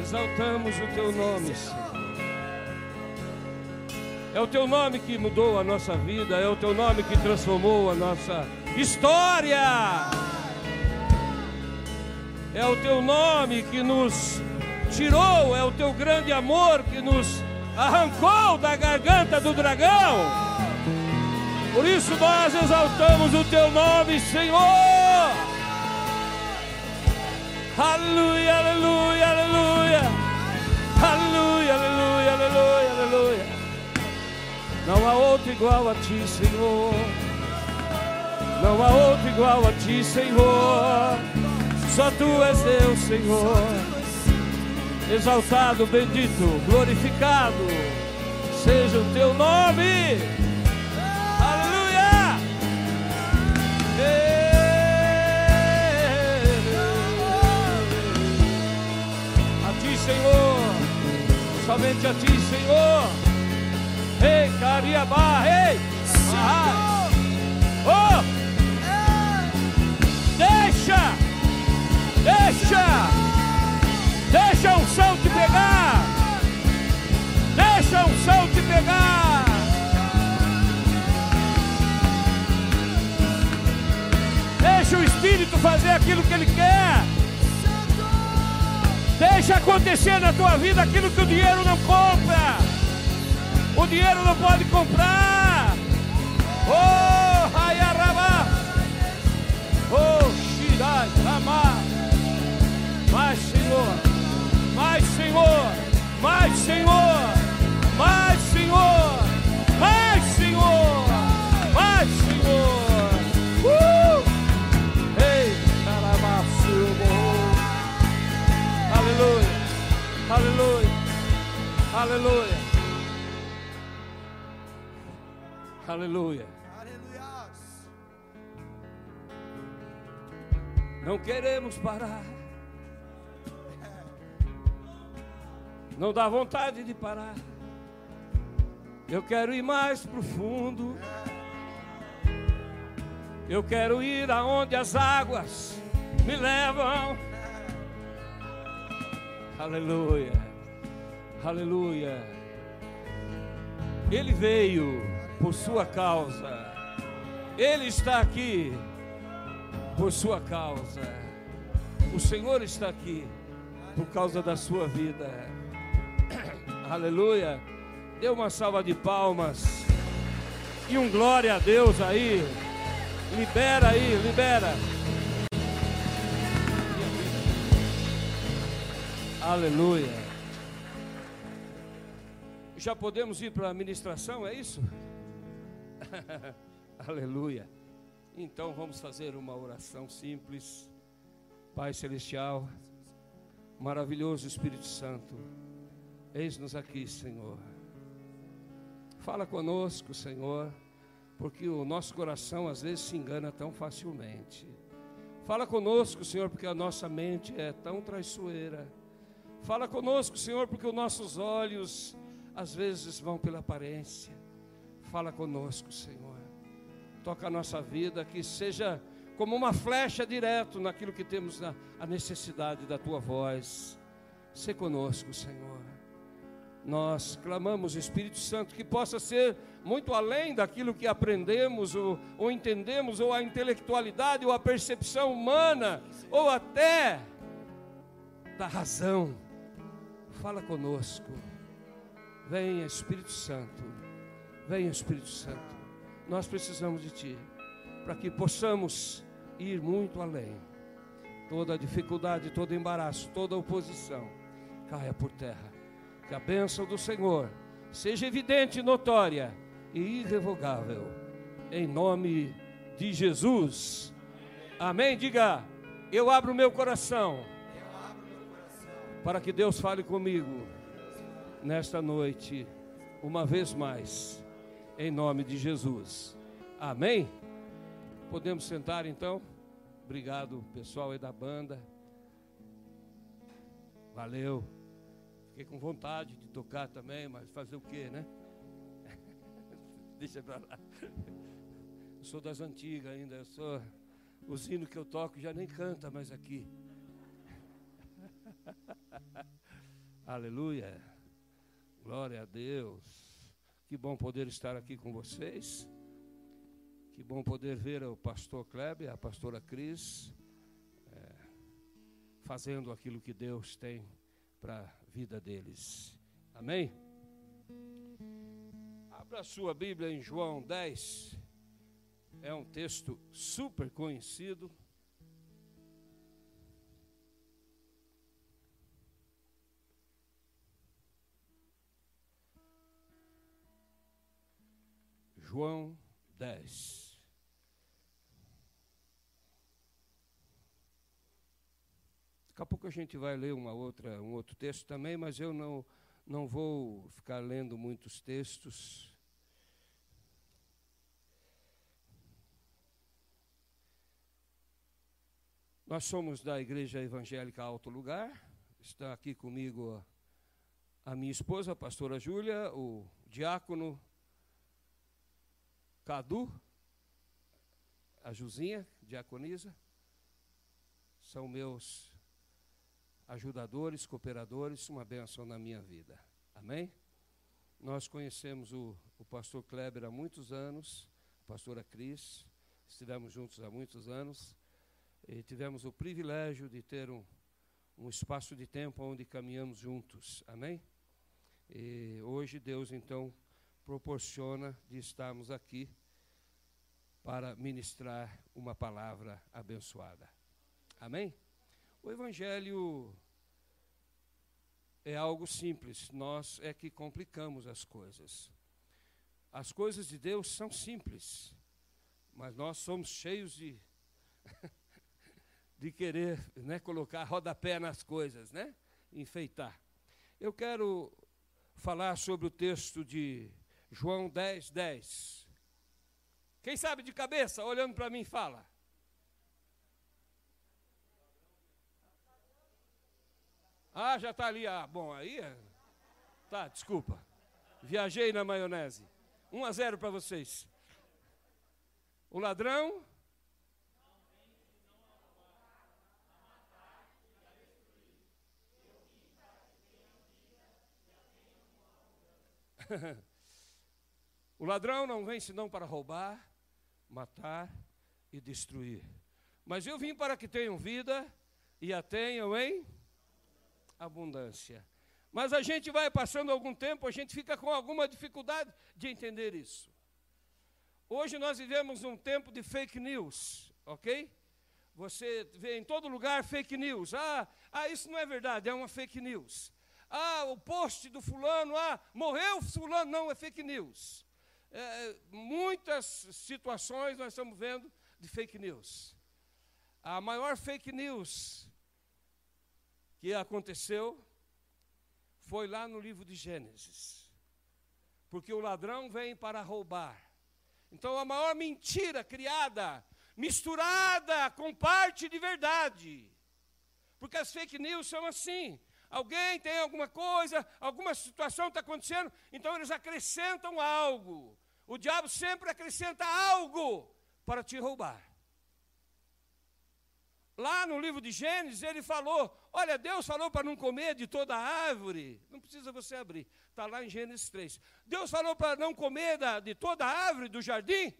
Exaltamos o teu nome, Senhor. É o teu nome que mudou a nossa vida, é o teu nome que transformou a nossa história. É o teu nome que nos tirou, é o teu grande amor que nos arrancou da garganta do dragão. Por isso nós exaltamos o teu nome, Senhor. Aleluia, aleluia, aleluia. Aleluia, aleluia, aleluia, aleluia. Não há outro igual a ti, Senhor. Não há outro igual a ti, Senhor. Só tu és Deus, Senhor. Exaltado, bendito, glorificado seja o teu nome. Somente a ti, Senhor. Ei, Cariabá, ei. Ah. Oh! Deixa! Deixa! Deixa o som te pegar! Deixa o som te pegar! Deixa o Espírito fazer aquilo que Ele quer! Deixa acontecer na tua vida aquilo que o dinheiro não compra! O dinheiro não pode comprar! Oh, Hayarama! Oh, Shirai, Rama! Mais Senhor! Mais Senhor! Mais Senhor! Aleluia! Aleluia! Não queremos parar. Não dá vontade de parar. Eu quero ir mais profundo. Eu quero ir aonde as águas me levam. Aleluia. Aleluia. Ele veio por sua causa. Ele está aqui por sua causa. O Senhor está aqui por causa da sua vida. Aleluia. Dê uma salva de palmas. E um glória a Deus aí. Libera aí, libera. Aleluia. Já podemos ir para a ministração, é isso? Aleluia. Então vamos fazer uma oração simples. Pai Celestial, maravilhoso Espírito Santo, eis-nos aqui, Senhor. Fala conosco, Senhor, porque o nosso coração às vezes se engana tão facilmente. Fala conosco, Senhor, porque a nossa mente é tão traiçoeira. Fala conosco, Senhor, porque os nossos olhos às vezes vão pela aparência. Fala conosco, Senhor. Toca a nossa vida, que seja como uma flecha direto naquilo que temos na, a necessidade da tua voz. Se conosco, Senhor. Nós clamamos, Espírito Santo, que possa ser muito além daquilo que aprendemos ou, ou entendemos, ou a intelectualidade, ou a percepção humana, ou até da razão. Fala conosco. Venha, Espírito Santo. Venha, Espírito Santo. Nós precisamos de Ti, para que possamos ir muito além. Toda dificuldade, todo embaraço, toda oposição caia por terra. Que a bênção do Senhor seja evidente, notória e irrevogável. Em nome de Jesus. Amém? Diga, eu abro meu coração para que Deus fale comigo nesta noite, uma vez mais, em nome de Jesus. Amém? Podemos sentar então? Obrigado, pessoal aí da banda. Valeu. Fiquei com vontade de tocar também, mas fazer o quê, né? Deixa pra lá. Eu sou das antigas ainda, eu sou. Os hinos que eu toco já nem canta mais aqui. Aleluia. Glória a Deus. Que bom poder estar aqui com vocês. Que bom poder ver o pastor Kleber, a pastora Cris, é, fazendo aquilo que Deus tem para a vida deles. Amém? Abra sua Bíblia em João 10. É um texto super conhecido. João 10. Daqui a pouco a gente vai ler uma outra, um outro texto também, mas eu não, não vou ficar lendo muitos textos. Nós somos da Igreja Evangélica Alto Lugar. Está aqui comigo a, minha esposa, a pastora Júlia, o diácono Cadu, a Juzinha, diaconisa, são meus ajudadores, cooperadores, uma benção na minha vida. Amém? Nós conhecemos o, o pastor Kleber há muitos anos, a pastora Cris, estivemos juntos há muitos anos e tivemos o privilégio de ter um, um espaço de tempo onde caminhamos juntos. Amém? E hoje Deus então proporciona de estarmos aqui para ministrar uma palavra abençoada. Amém? O Evangelho é algo simples, nós é que complicamos as coisas. As coisas de Deus são simples, mas nós somos cheios de, de querer né, colocar rodapé nas coisas, né? enfeitar. Eu quero falar sobre o texto de João 10, 10. Quem sabe de cabeça, olhando para mim, fala. Ah, já está ali. Ah, bom, aí é. Tá, desculpa. Viajei na maionese. 1 a 0 para vocês. O ladrão. o ladrão não vem senão para roubar, matar e destruir. Mas eu vim para que tenham vida e a tenham em abundância. Mas a gente vai passando algum tempo, a gente fica com alguma dificuldade de entender isso. Hoje nós vivemos um tempo de fake news, ok? Você vê em todo lugar fake news. Ah, ah, isso não é verdade, é uma fake news. Ah, o post do fulano, ah, morreu fulano, não, é fake news. É, muitas situações nós estamos vendo de fake news. A maior fake news que aconteceu foi lá no livro de Gênesis. Porque o ladrão vem para roubar. Então a maior mentira criada, misturada com parte de verdade. Porque as fake news são assim. Alguém tem alguma coisa, alguma situação está acontecendo, então eles acrescentam algo. O diabo sempre acrescenta algo para te roubar. Lá no livro de Gênesis, ele falou: Olha, Deus falou para não comer de toda árvore. Não precisa você abrir, está lá em Gênesis 3. Deus falou para não comer da, de toda árvore do jardim.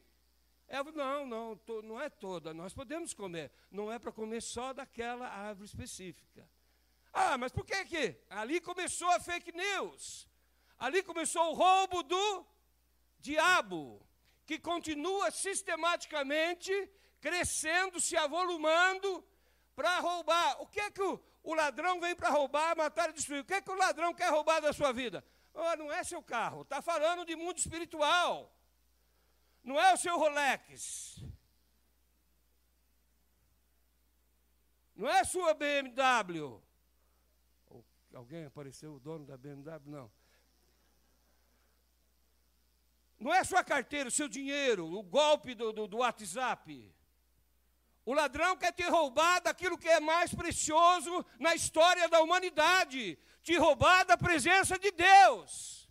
É, não, não, to, não é toda, nós podemos comer. Não é para comer só daquela árvore específica. Ah, mas por que que? Ali começou a fake news. Ali começou o roubo do diabo, que continua sistematicamente crescendo, se avolumando para roubar. O que é que o, o ladrão vem para roubar, matar e destruir? O que é que o ladrão quer roubar da sua vida? Oh, não é seu carro, está falando de mundo espiritual. Não é o seu Rolex. Não é a sua BMW. Alguém apareceu, o dono da BMW? Não. Não é sua carteira, o seu dinheiro, o golpe do, do, do WhatsApp. O ladrão quer te roubar daquilo que é mais precioso na história da humanidade te roubar da presença de Deus.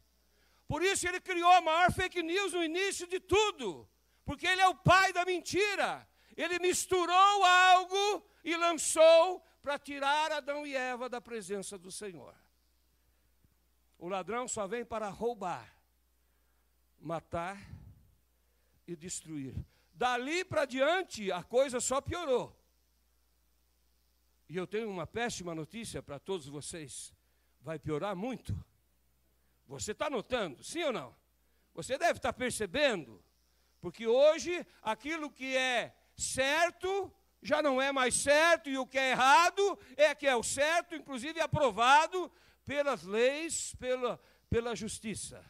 Por isso ele criou a maior fake news no início de tudo, porque ele é o pai da mentira. Ele misturou algo e lançou para tirar Adão e Eva da presença do Senhor. O ladrão só vem para roubar, matar e destruir. Dali para diante, a coisa só piorou. E eu tenho uma péssima notícia para todos vocês: vai piorar muito. Você está notando, sim ou não? Você deve estar tá percebendo, porque hoje aquilo que é certo já não é mais certo, e o que é errado é que é o certo, inclusive aprovado pelas leis, pela, pela justiça.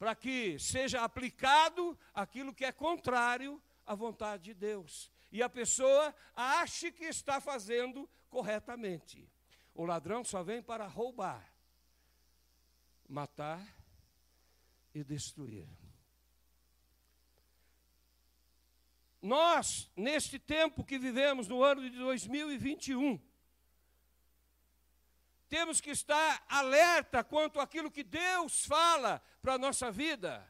Para que seja aplicado aquilo que é contrário à vontade de Deus. E a pessoa ache que está fazendo corretamente. O ladrão só vem para roubar, matar e destruir. Nós, neste tempo que vivemos, no ano de 2021, temos que estar alerta quanto àquilo que Deus fala para a nossa vida,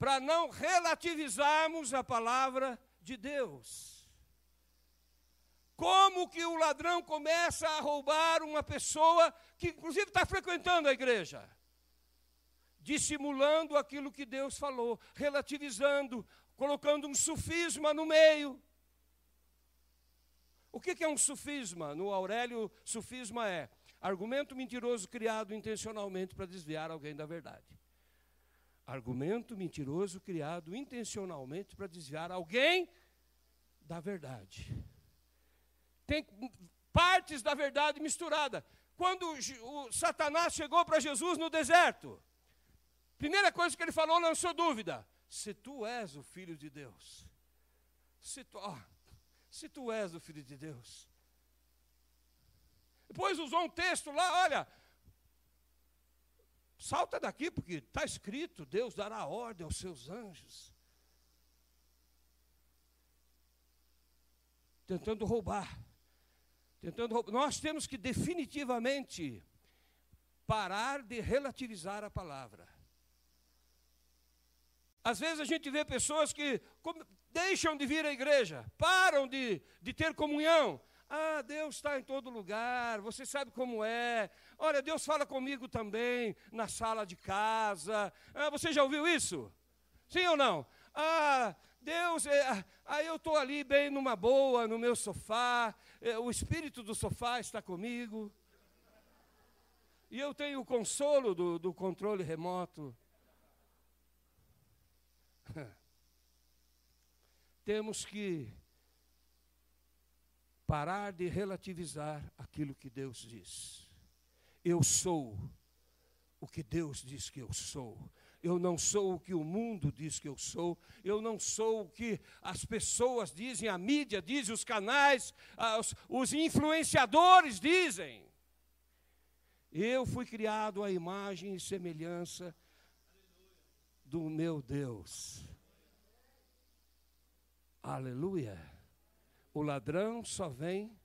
para não relativizarmos a palavra de Deus. Como que o ladrão começa a roubar uma pessoa que, inclusive, está frequentando a igreja? Dissimulando aquilo que Deus falou, relativizando, colocando um sufisma no meio. O que é um sufisma? No Aurélio, sufisma é argumento mentiroso criado intencionalmente para desviar alguém da verdade. Argumento mentiroso criado intencionalmente para desviar alguém da verdade. Tem partes da verdade misturada. Quando o Satanás chegou para Jesus no deserto, primeira coisa que ele falou lançou dúvida: se tu és o filho de Deus, se tu, se tu és o filho de Deus. Depois usou um texto lá, olha, salta daqui, porque está escrito: Deus dará ordem aos seus anjos. Tentando roubar. Tentando roubar. Nós temos que definitivamente parar de relativizar a palavra. Às vezes a gente vê pessoas que deixam de vir à igreja, param de, de ter comunhão. Ah, Deus está em todo lugar, você sabe como é. Olha, Deus fala comigo também na sala de casa. Ah, você já ouviu isso? Sim ou não? Ah, Deus, é, aí eu estou ali bem numa boa, no meu sofá, é, o espírito do sofá está comigo. E eu tenho o consolo do, do controle remoto. Temos que parar de relativizar aquilo que Deus diz. Eu sou o que Deus diz que eu sou. Eu não sou o que o mundo diz que eu sou. Eu não sou o que as pessoas dizem, a mídia diz, os canais, os, os influenciadores dizem. Eu fui criado à imagem e semelhança do meu Deus. Aleluia. O ladrão só vem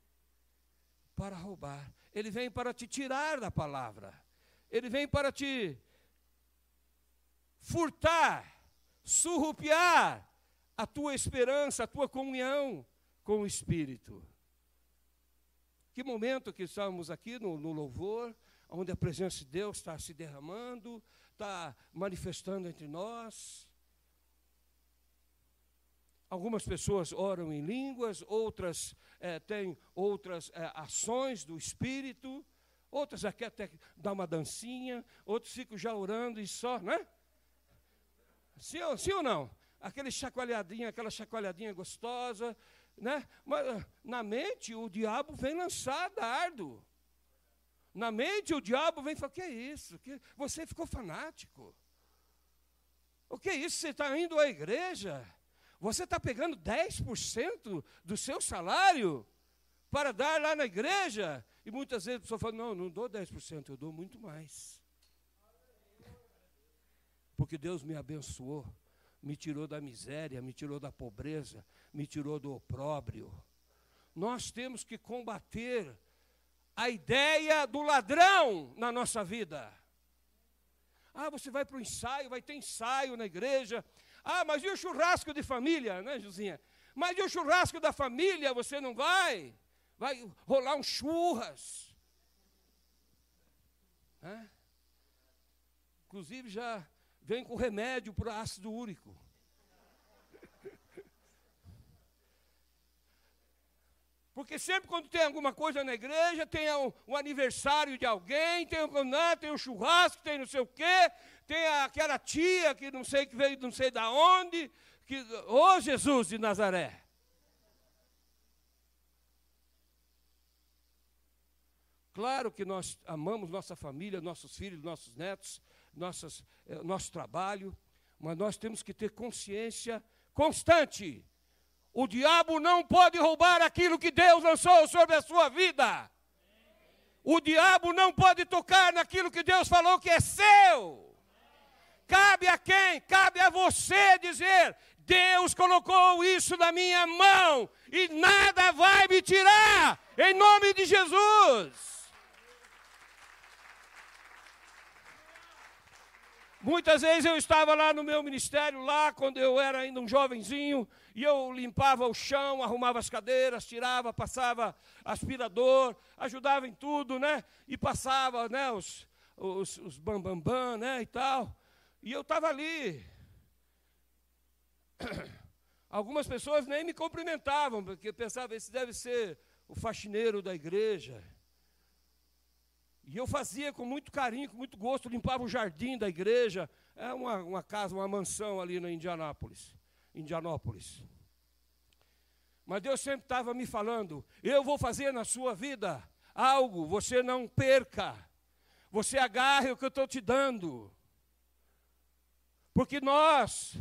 para roubar. Ele vem para te tirar da palavra. Ele vem para te furtar, surrupiar a tua esperança, a tua comunhão com o Espírito. Que momento que estamos aqui no, no louvor, onde a presença de Deus está se derramando, está manifestando entre nós. Algumas pessoas oram em línguas, outras é, têm outras é, ações do Espírito, outras aqui até dá uma dancinha, outros ficam já orando e só, né? Sim, sim ou não? Aquele chacoalhadinha, aquela chacoalhadinha gostosa, né? Mas ah, na mente o diabo vem lançar dardo. Na mente o diabo vem falar: que é isso? Que você ficou fanático. O que é isso? Você está indo à igreja? Você está pegando 10% do seu salário para dar lá na igreja? E muitas vezes a pessoa fala: não, não dou 10%, eu dou muito mais. Porque Deus me abençoou, me tirou da miséria, me tirou da pobreza, me tirou do opróbrio. Nós temos que combater a ideia do ladrão na nossa vida. Ah, você vai para o ensaio, vai ter ensaio na igreja, ah, mas e o churrasco de família, né, Josinha? Mas e o churrasco da família, você não vai? vai rolar um churras. É? Inclusive já vem com remédio para ácido úrico. Porque sempre quando tem alguma coisa na igreja, tem um, um aniversário de alguém, tem um, não, tem um churrasco, tem não sei o quê, tem aquela tia que não sei que veio não sei da onde, que, ô oh, Jesus de Nazaré. Claro que nós amamos nossa família, nossos filhos, nossos netos, nossas, eh, nosso trabalho, mas nós temos que ter consciência constante o diabo não pode roubar aquilo que Deus lançou sobre a sua vida. O diabo não pode tocar naquilo que Deus falou que é seu. Cabe a quem? Cabe a você dizer: Deus colocou isso na minha mão e nada vai me tirar, em nome de Jesus. Muitas vezes eu estava lá no meu ministério, lá quando eu era ainda um jovenzinho, e eu limpava o chão, arrumava as cadeiras, tirava, passava aspirador, ajudava em tudo, né? E passava, né, os, os, os bambambam, bam, bam, né, e tal. E eu estava ali. Algumas pessoas nem me cumprimentavam, porque pensavam, esse deve ser o faxineiro da igreja. E eu fazia com muito carinho, com muito gosto, limpava o jardim da igreja. É uma, uma casa, uma mansão ali na Indianápolis. Indianópolis. Mas Deus sempre estava me falando: eu vou fazer na sua vida algo, você não perca, você agarre o que eu estou te dando. Porque nós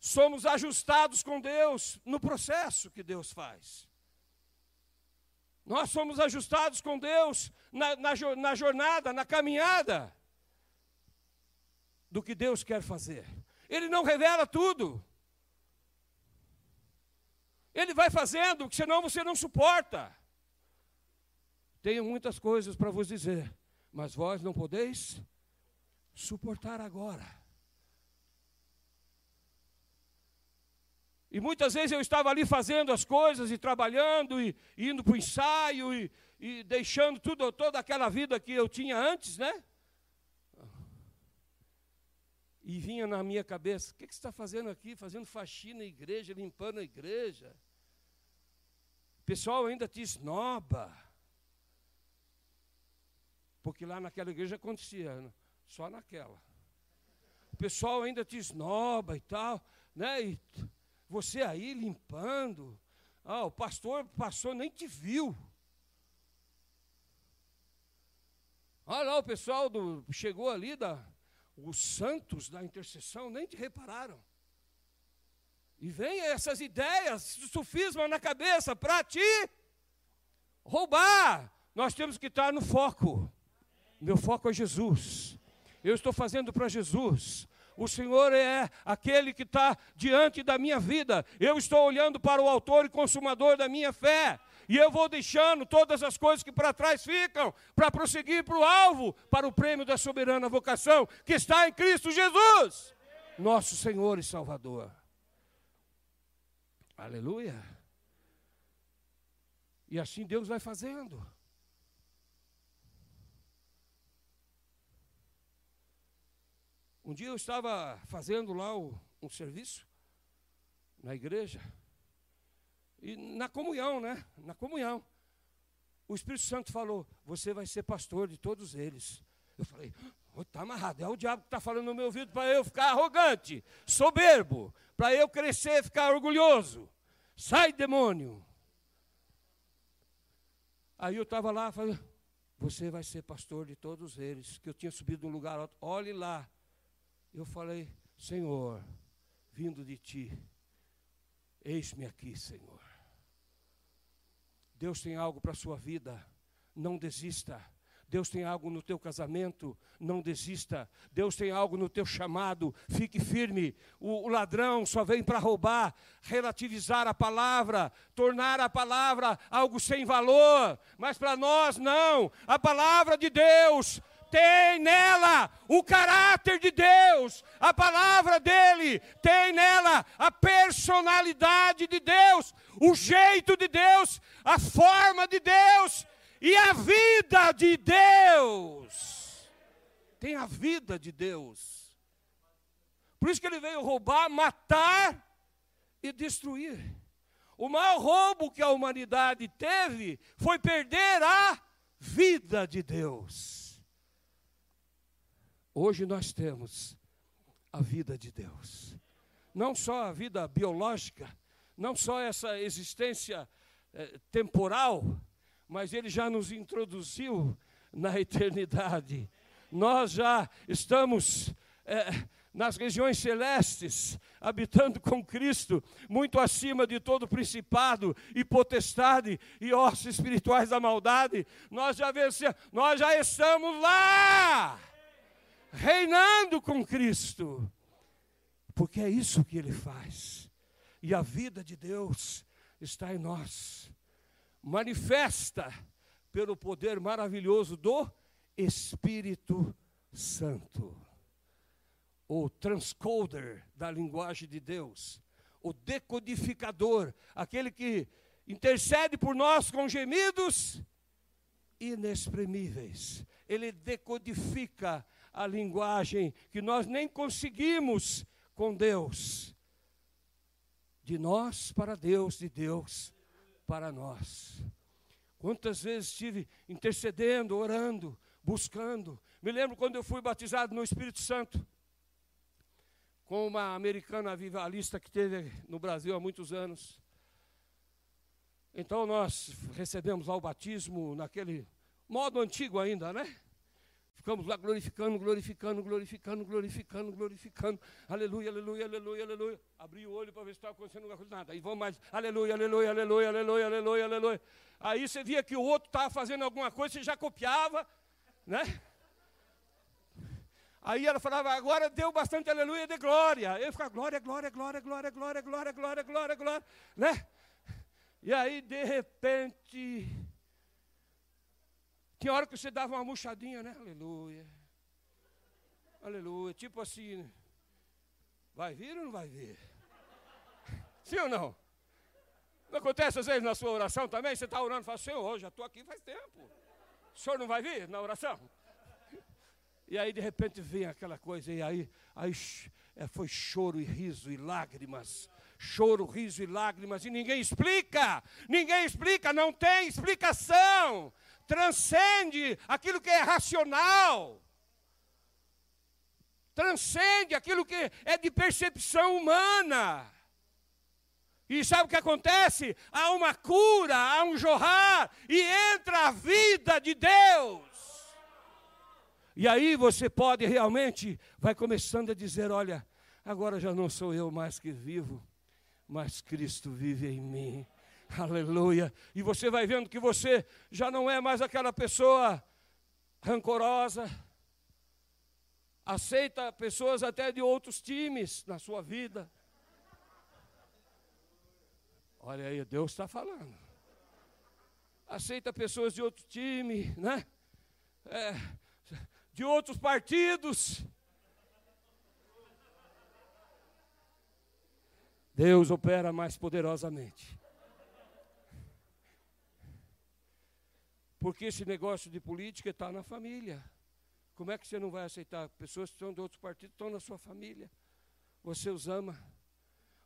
somos ajustados com Deus no processo que Deus faz. Nós somos ajustados com Deus na, na, na jornada, na caminhada do que Deus quer fazer. Ele não revela tudo. Ele vai fazendo, senão você não suporta. Tenho muitas coisas para vos dizer, mas vós não podeis suportar agora. E muitas vezes eu estava ali fazendo as coisas e trabalhando e, indo para o ensaio e, e, deixando tudo, toda aquela vida que eu tinha antes, né? E vinha na minha cabeça: o que, que você está fazendo aqui? Fazendo faxina na igreja, limpando a igreja. O pessoal ainda te esnoba. Porque lá naquela igreja acontecia, né? só naquela. O pessoal ainda te esnoba e tal, né? E você aí limpando. Ah, o pastor passou, nem te viu. Olha lá, o pessoal do, chegou ali da, os santos da intercessão nem te repararam. E vem essas ideias, sufisma na cabeça para te roubar. Nós temos que estar no foco. Meu foco é Jesus. Eu estou fazendo para Jesus. O Senhor é aquele que está diante da minha vida. Eu estou olhando para o Autor e Consumador da minha fé. E eu vou deixando todas as coisas que para trás ficam, para prosseguir para o alvo, para o prêmio da soberana vocação, que está em Cristo Jesus, nosso Senhor e Salvador. Aleluia. E assim Deus vai fazendo. Um dia eu estava fazendo lá o, um serviço na igreja. E na comunhão, né? Na comunhão. O Espírito Santo falou: Você vai ser pastor de todos eles. Eu falei: Está amarrado. É o diabo que está falando no meu ouvido para eu ficar arrogante, soberbo, para eu crescer, ficar orgulhoso. Sai, demônio. Aí eu estava lá, falei: Você vai ser pastor de todos eles. Que eu tinha subido num lugar alto. Olhe lá. Eu falei: Senhor, vindo de ti, eis-me aqui, Senhor. Deus tem algo para a sua vida, não desista. Deus tem algo no teu casamento, não desista. Deus tem algo no teu chamado, fique firme. O, o ladrão só vem para roubar, relativizar a palavra, tornar a palavra algo sem valor. Mas para nós, não. A palavra de Deus tem nela o caráter de Deus, a palavra dele, tem nela a personalidade de Deus, o jeito de Deus, a forma de Deus e a vida de Deus. Tem a vida de Deus. Por isso que ele veio roubar, matar e destruir. O maior roubo que a humanidade teve foi perder a vida de Deus. Hoje nós temos a vida de Deus. Não só a vida biológica, não só essa existência eh, temporal, mas Ele já nos introduziu na eternidade. Nós já estamos eh, nas regiões celestes, habitando com Cristo, muito acima de todo principado e potestade e ossos espirituais da maldade. Nós já vencemos, nós já estamos lá, reinando com Cristo, porque é isso que Ele faz, e a vida de Deus está em nós, manifesta pelo poder maravilhoso do Espírito Santo. O transcoder da linguagem de Deus, o decodificador, aquele que intercede por nós com gemidos inexprimíveis. Ele decodifica a linguagem que nós nem conseguimos com Deus. De nós para Deus, de Deus para nós. Quantas vezes estive intercedendo, orando, buscando. Me lembro quando eu fui batizado no Espírito Santo com uma americana avivalista que teve no Brasil há muitos anos. Então nós recebemos lá o batismo naquele modo antigo ainda, né? Ficamos lá glorificando, glorificando, glorificando, glorificando, glorificando. Aleluia, aleluia, aleluia, aleluia. Abri o olho para ver se estava acontecendo alguma coisa. Nada. Aí vamos mais. Aleluia, aleluia, aleluia, aleluia, aleluia, aleluia. Aí você via que o outro estava fazendo alguma coisa, você já copiava, né? Aí ela falava, agora deu bastante aleluia de glória. Eu ficava, glória, glória, glória, glória, glória, glória, glória, glória, glória, né? E aí, de repente, tinha hora que você dava uma murchadinha, né? Aleluia. Aleluia. Tipo assim, vai vir ou não vai vir? Sim ou não? Não acontece às vezes na sua oração também? Você está orando e fala, Senhor, já estou aqui faz tempo. O senhor não vai vir na oração? E aí de repente vem aquela coisa, e aí, aí é, foi choro e riso e lágrimas. Choro, riso e lágrimas, e ninguém explica, ninguém explica, não tem explicação. Transcende aquilo que é racional, transcende aquilo que é de percepção humana. E sabe o que acontece? Há uma cura, há um jorrar, e entra a vida de Deus. E aí você pode realmente, vai começando a dizer: olha, agora já não sou eu mais que vivo, mas Cristo vive em mim. Aleluia. E você vai vendo que você já não é mais aquela pessoa rancorosa, aceita pessoas até de outros times na sua vida. Olha aí, Deus está falando. Aceita pessoas de outro time, né? É, de outros partidos. Deus opera mais poderosamente. Porque esse negócio de política está na família. Como é que você não vai aceitar? Pessoas que são de outros partidos estão na sua família. Você os ama.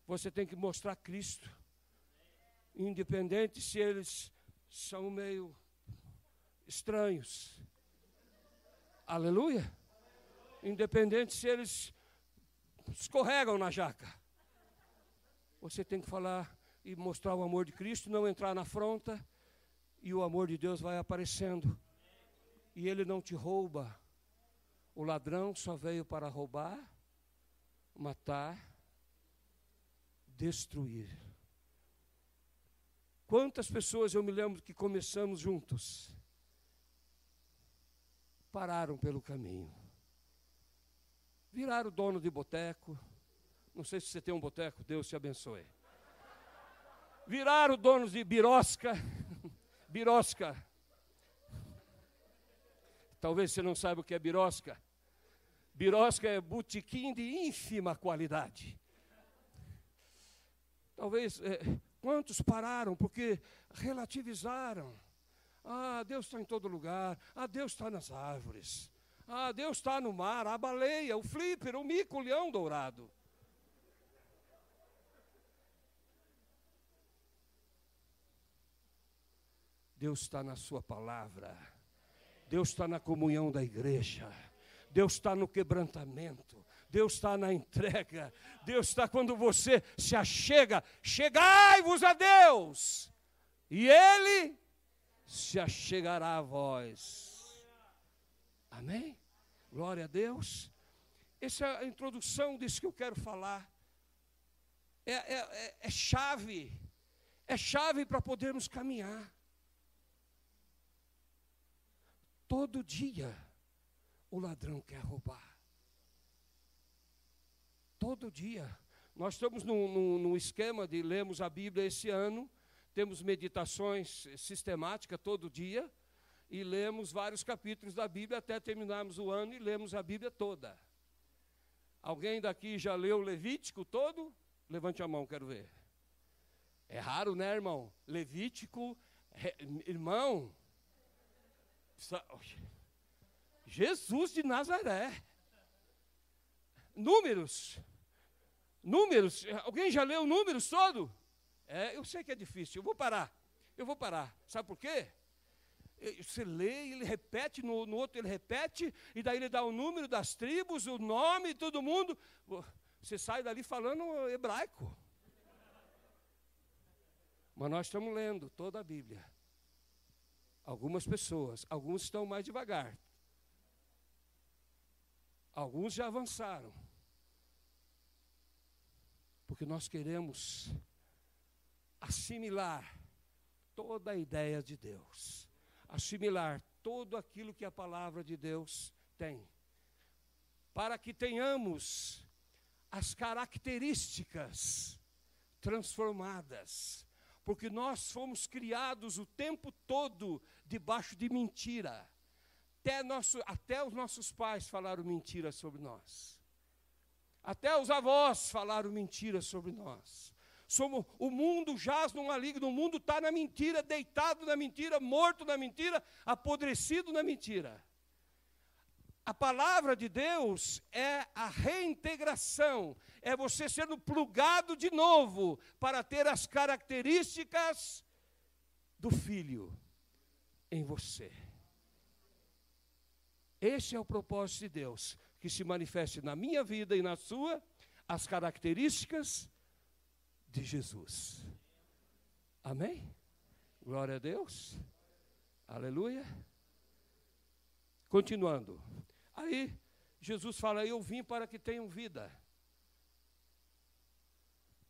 Você tem que mostrar Cristo. Independente se eles são meio estranhos. Aleluia. Independente se eles escorregam na jaca. Você tem que falar e mostrar o amor de Cristo, não entrar na afronta, e o amor de Deus vai aparecendo. E ele não te rouba. O ladrão só veio para roubar, matar, destruir. Quantas pessoas eu me lembro que começamos juntos pararam pelo caminho. Viraram dono de boteco. Não sei se você tem um boteco, Deus te abençoe. Viraram donos de birosca. Birosca. Talvez você não saiba o que é birosca. Birosca é botequim de ínfima qualidade. Talvez, é, quantos pararam porque relativizaram? Ah, Deus está em todo lugar. Ah, Deus está nas árvores. Ah, Deus está no mar, a baleia, o flipper, o mico, o leão dourado. Deus está na Sua palavra. Deus está na comunhão da igreja. Deus está no quebrantamento. Deus está na entrega. Deus está quando você se achega. Chegai-vos a Deus. E Ele se achegará a vós. Amém? Glória a Deus. Essa é a introdução disso que eu quero falar. É, é, é, é chave. É chave para podermos caminhar. Todo dia o ladrão quer roubar. Todo dia. Nós estamos num, esquema de lermos a Bíblia esse ano, temos meditações sistemáticas todo dia e lemos vários capítulos da Bíblia até terminarmos o ano e lemos a Bíblia toda. Alguém daqui já leu Levítico todo? Levante a mão, quero ver. É raro, né, irmão? Levítico, irmão, Jesus de Nazaré. Números. Números. Alguém já leu números todo? É, eu sei que é difícil. Eu vou parar. Eu vou parar. Sabe por quê? Você lê, ele repete, no, no outro ele repete, e daí ele dá o número das tribos, o nome, todo mundo. Você sai dali falando hebraico. Mas nós estamos lendo toda a Bíblia. Algumas pessoas, alguns estão mais devagar. Alguns já avançaram. Porque nós queremos assimilar toda a ideia de Deus, assimilar todo aquilo que a palavra de Deus tem, para que tenhamos as características transformadas, porque nós fomos criados o tempo todo debaixo de mentira. Até, nosso, até os nossos pais falaram mentira sobre nós. Até os avós falaram mentira sobre nós. Somos, o mundo jaz no maligno, o mundo está na mentira, deitado na mentira, morto na mentira, apodrecido na mentira. A palavra de Deus é a reintegração, é você sendo plugado de novo para ter as características do filho em você. Esse é o propósito de Deus, que se manifeste na minha vida e na sua as características de Jesus. Amém? Glória a Deus. Aleluia. Continuando. Aí Jesus fala: Eu vim para que tenham vida.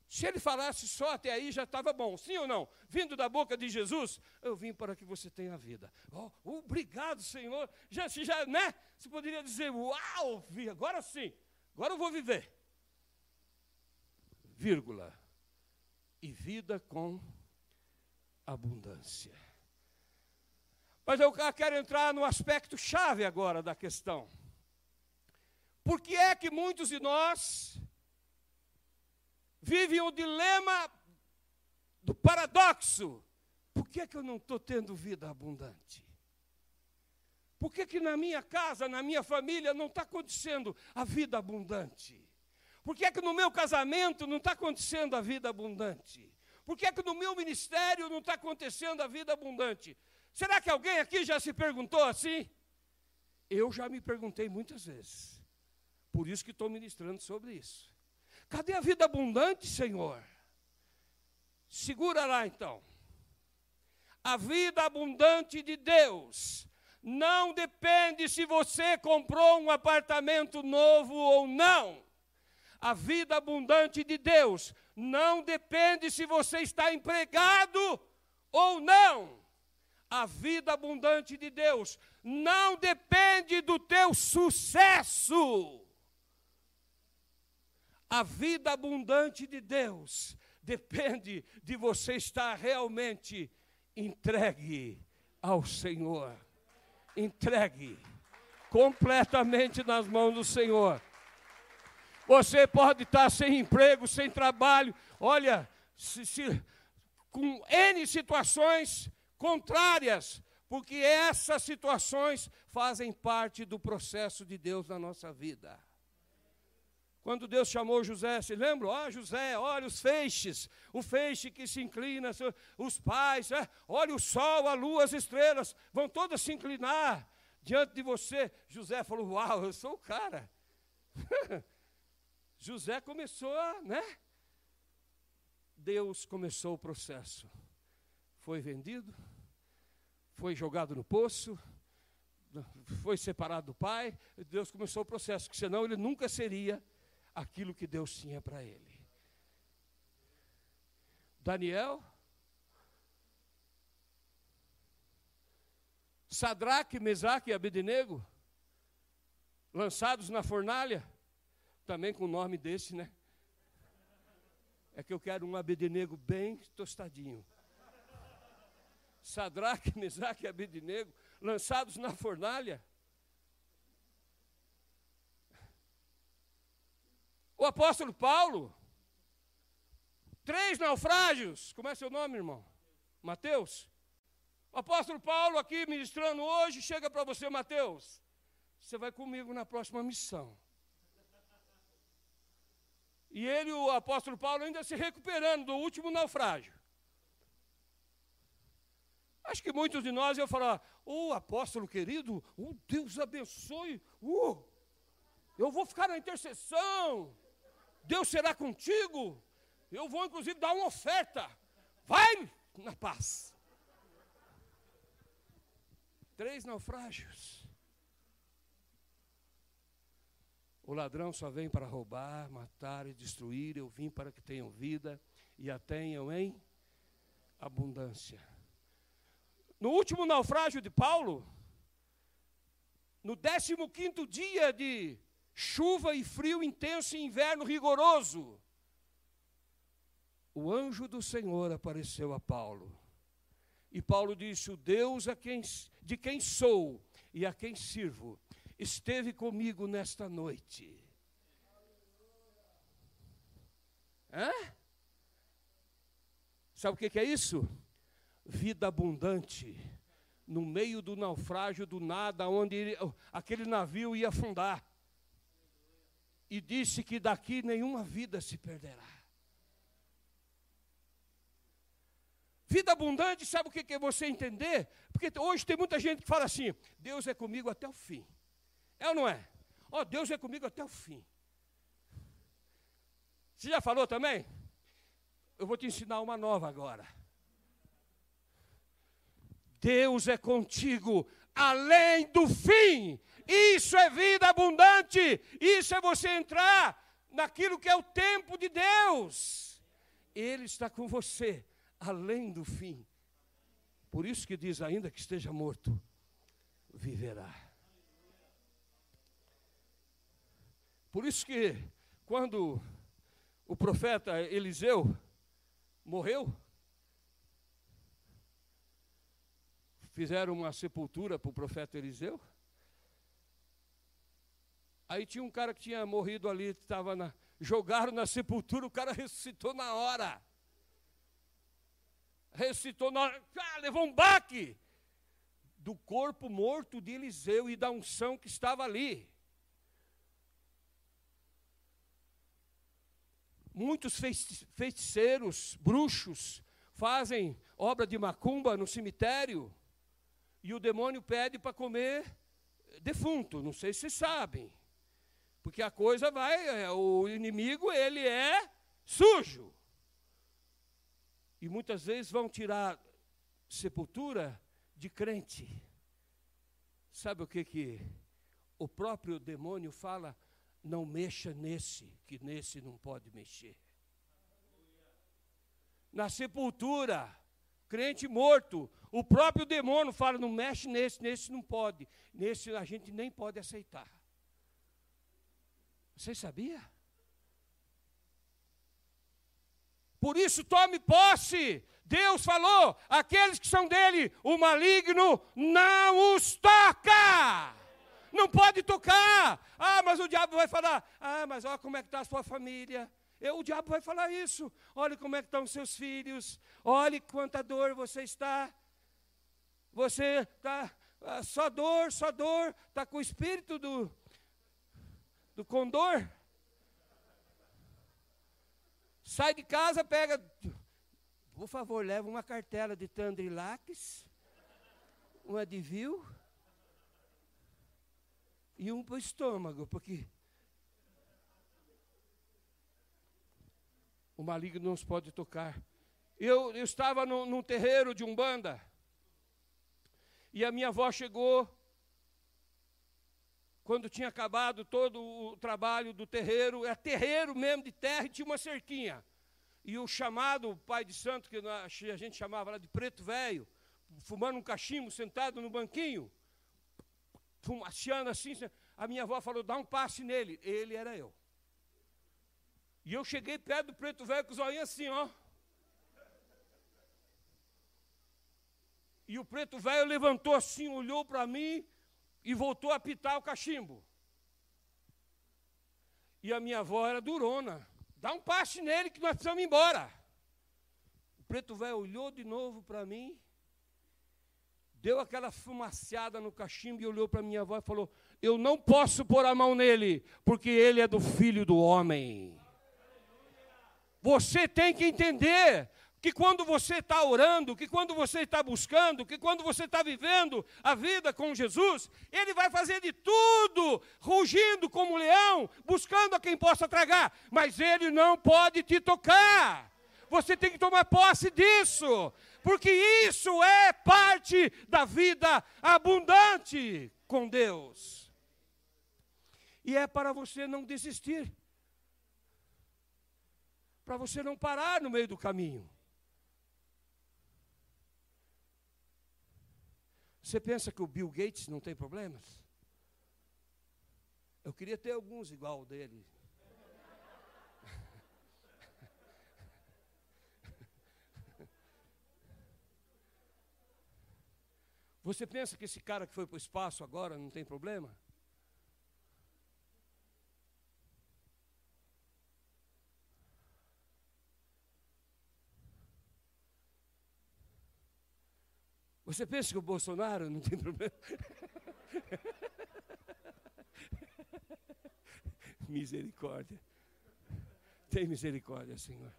Se ele falasse só até aí, já estava bom, sim ou não? Vindo da boca de Jesus, eu vim para que você tenha vida. Oh, obrigado, Senhor. Já, já, né? Você poderia dizer, uau, agora sim, agora eu vou viver. Vírgula. E vida com abundância. Mas eu quero entrar no aspecto chave agora da questão. Por que é que muitos de nós vivem o dilema do paradoxo. Por que, é que eu não estou tendo vida abundante? Por que, que na minha casa, na minha família, não está acontecendo a vida abundante? Por que, é que no meu casamento não está acontecendo a vida abundante? Por que, é que no meu ministério não está acontecendo a vida abundante? Será que alguém aqui já se perguntou assim? Eu já me perguntei muitas vezes. Por isso que estou ministrando sobre isso. Cadê a vida abundante, Senhor? Segura lá então. A vida abundante de Deus não depende se você comprou um apartamento novo ou não. A vida abundante de Deus não depende se você está empregado ou não. A vida abundante de Deus não depende do teu sucesso. A vida abundante de Deus depende de você estar realmente entregue ao Senhor. Entregue. completamente nas mãos do Senhor. Você pode estar sem emprego, sem trabalho, olha, se, se, com N situações contrárias, porque essas situações fazem parte do processo de Deus na nossa vida. Quando Deus chamou José, se? Ó, oh, José, olha os feixes, o feixe que se inclina, os pais, é, olha o sol, a lua, as estrelas, vão todas se inclinar diante de você. José falou: Uau, eu sou o cara. José começou, né? Deus começou o processo. Foi vendido, foi jogado no poço, foi separado do pai. Deus começou o processo, porque senão ele nunca seria aquilo que Deus tinha para ele. Daniel, Sadraque, Mesaque e Abednego, lançados na fornalha, também com o nome desse, né? É que eu quero um Abednego bem tostadinho. Sadraque, Mesaque e Abednego, lançados na fornalha. O apóstolo Paulo, três naufrágios. Como é seu nome, irmão? Mateus? O apóstolo Paulo aqui ministrando hoje, chega para você, Mateus. Você vai comigo na próxima missão. E ele, o apóstolo Paulo, ainda se recuperando do último naufrágio. Acho que muitos de nós iam falar, ô oh, apóstolo querido, oh, Deus abençoe, uh, eu vou ficar na intercessão, Deus será contigo, eu vou inclusive dar uma oferta, vai na paz. Três naufrágios. O ladrão só vem para roubar, matar e destruir, eu vim para que tenham vida e a tenham em abundância. No último naufrágio de Paulo, no 15 dia de chuva e frio intenso e inverno rigoroso, o anjo do Senhor apareceu a Paulo. E Paulo disse: O Deus a quem, de quem sou e a quem sirvo esteve comigo nesta noite. Hã? Sabe o que é isso? vida abundante no meio do naufrágio do nada, onde ele, aquele navio ia afundar. E disse que daqui nenhuma vida se perderá. Vida abundante, sabe o que é você entender? Porque hoje tem muita gente que fala assim: Deus é comigo até o fim. É ou não é? Ó, oh, Deus é comigo até o fim. Você já falou também? Eu vou te ensinar uma nova agora. Deus é contigo além do fim. Isso é vida abundante. Isso é você entrar naquilo que é o tempo de Deus. Ele está com você além do fim. Por isso que diz ainda que esteja morto, viverá. Por isso que quando o profeta Eliseu morreu, fizeram uma sepultura para o profeta Eliseu. Aí tinha um cara que tinha morrido ali, estava na, jogaram na sepultura, o cara ressuscitou na hora. Ressuscitou na hora, ah, levou um baque do corpo morto de Eliseu e da unção que estava ali. Muitos feiticeiros, bruxos, fazem obra de macumba no cemitério e o demônio pede para comer defunto. Não sei se sabem. Porque a coisa vai, é, o inimigo, ele é sujo. E muitas vezes vão tirar sepultura de crente. Sabe o que que o próprio demônio fala? Não mexa nesse, que nesse não pode mexer. Na sepultura, crente morto. O próprio demônio fala: não mexe nesse, nesse não pode. Nesse a gente nem pode aceitar. Você sabia? Por isso, tome posse. Deus falou: aqueles que são dele, o maligno não os toca. Não pode tocar. Ah, mas o diabo vai falar. Ah, mas olha como é que está a sua família. Eu, o diabo vai falar isso. Olhe como é que estão os seus filhos. Olhe quanta dor você está. Você está ah, só dor, só dor. Está com o espírito do, do condor. Sai de casa, pega. Por favor, leva uma cartela de Tandrilax, uma de Vil e um para o estômago, porque o maligno não se pode tocar. Eu, eu estava no, num terreiro de Umbanda, e a minha avó chegou, quando tinha acabado todo o trabalho do terreiro, é terreiro mesmo de terra, e tinha uma cerquinha. E o chamado pai de santo, que a gente chamava lá de preto velho, fumando um cachimbo, sentado no banquinho, fumaciando assim, a minha avó falou, dá um passe nele. Ele era eu. E eu cheguei perto do preto velho com os olhinhos assim, ó. E o preto velho levantou assim, olhou para mim e voltou a pitar o cachimbo. E a minha avó era durona. Dá um passe nele que nós precisamos ir embora. O preto velho olhou de novo para mim deu aquela fumaciada no cachimbo e olhou para minha avó e falou: Eu não posso pôr a mão nele, porque ele é do filho do homem. Você tem que entender que quando você está orando, que quando você está buscando, que quando você está vivendo a vida com Jesus, Ele vai fazer de tudo, rugindo como leão, buscando a quem possa tragar, mas Ele não pode te tocar. Você tem que tomar posse disso porque isso é parte da vida abundante com Deus. E é para você não desistir, para você não parar no meio do caminho. Você pensa que o Bill Gates não tem problemas? Eu queria ter alguns igual dele. Você pensa que esse cara que foi para o espaço agora não tem problema? Você pensa que o Bolsonaro não tem problema? misericórdia. Tem misericórdia, Senhor.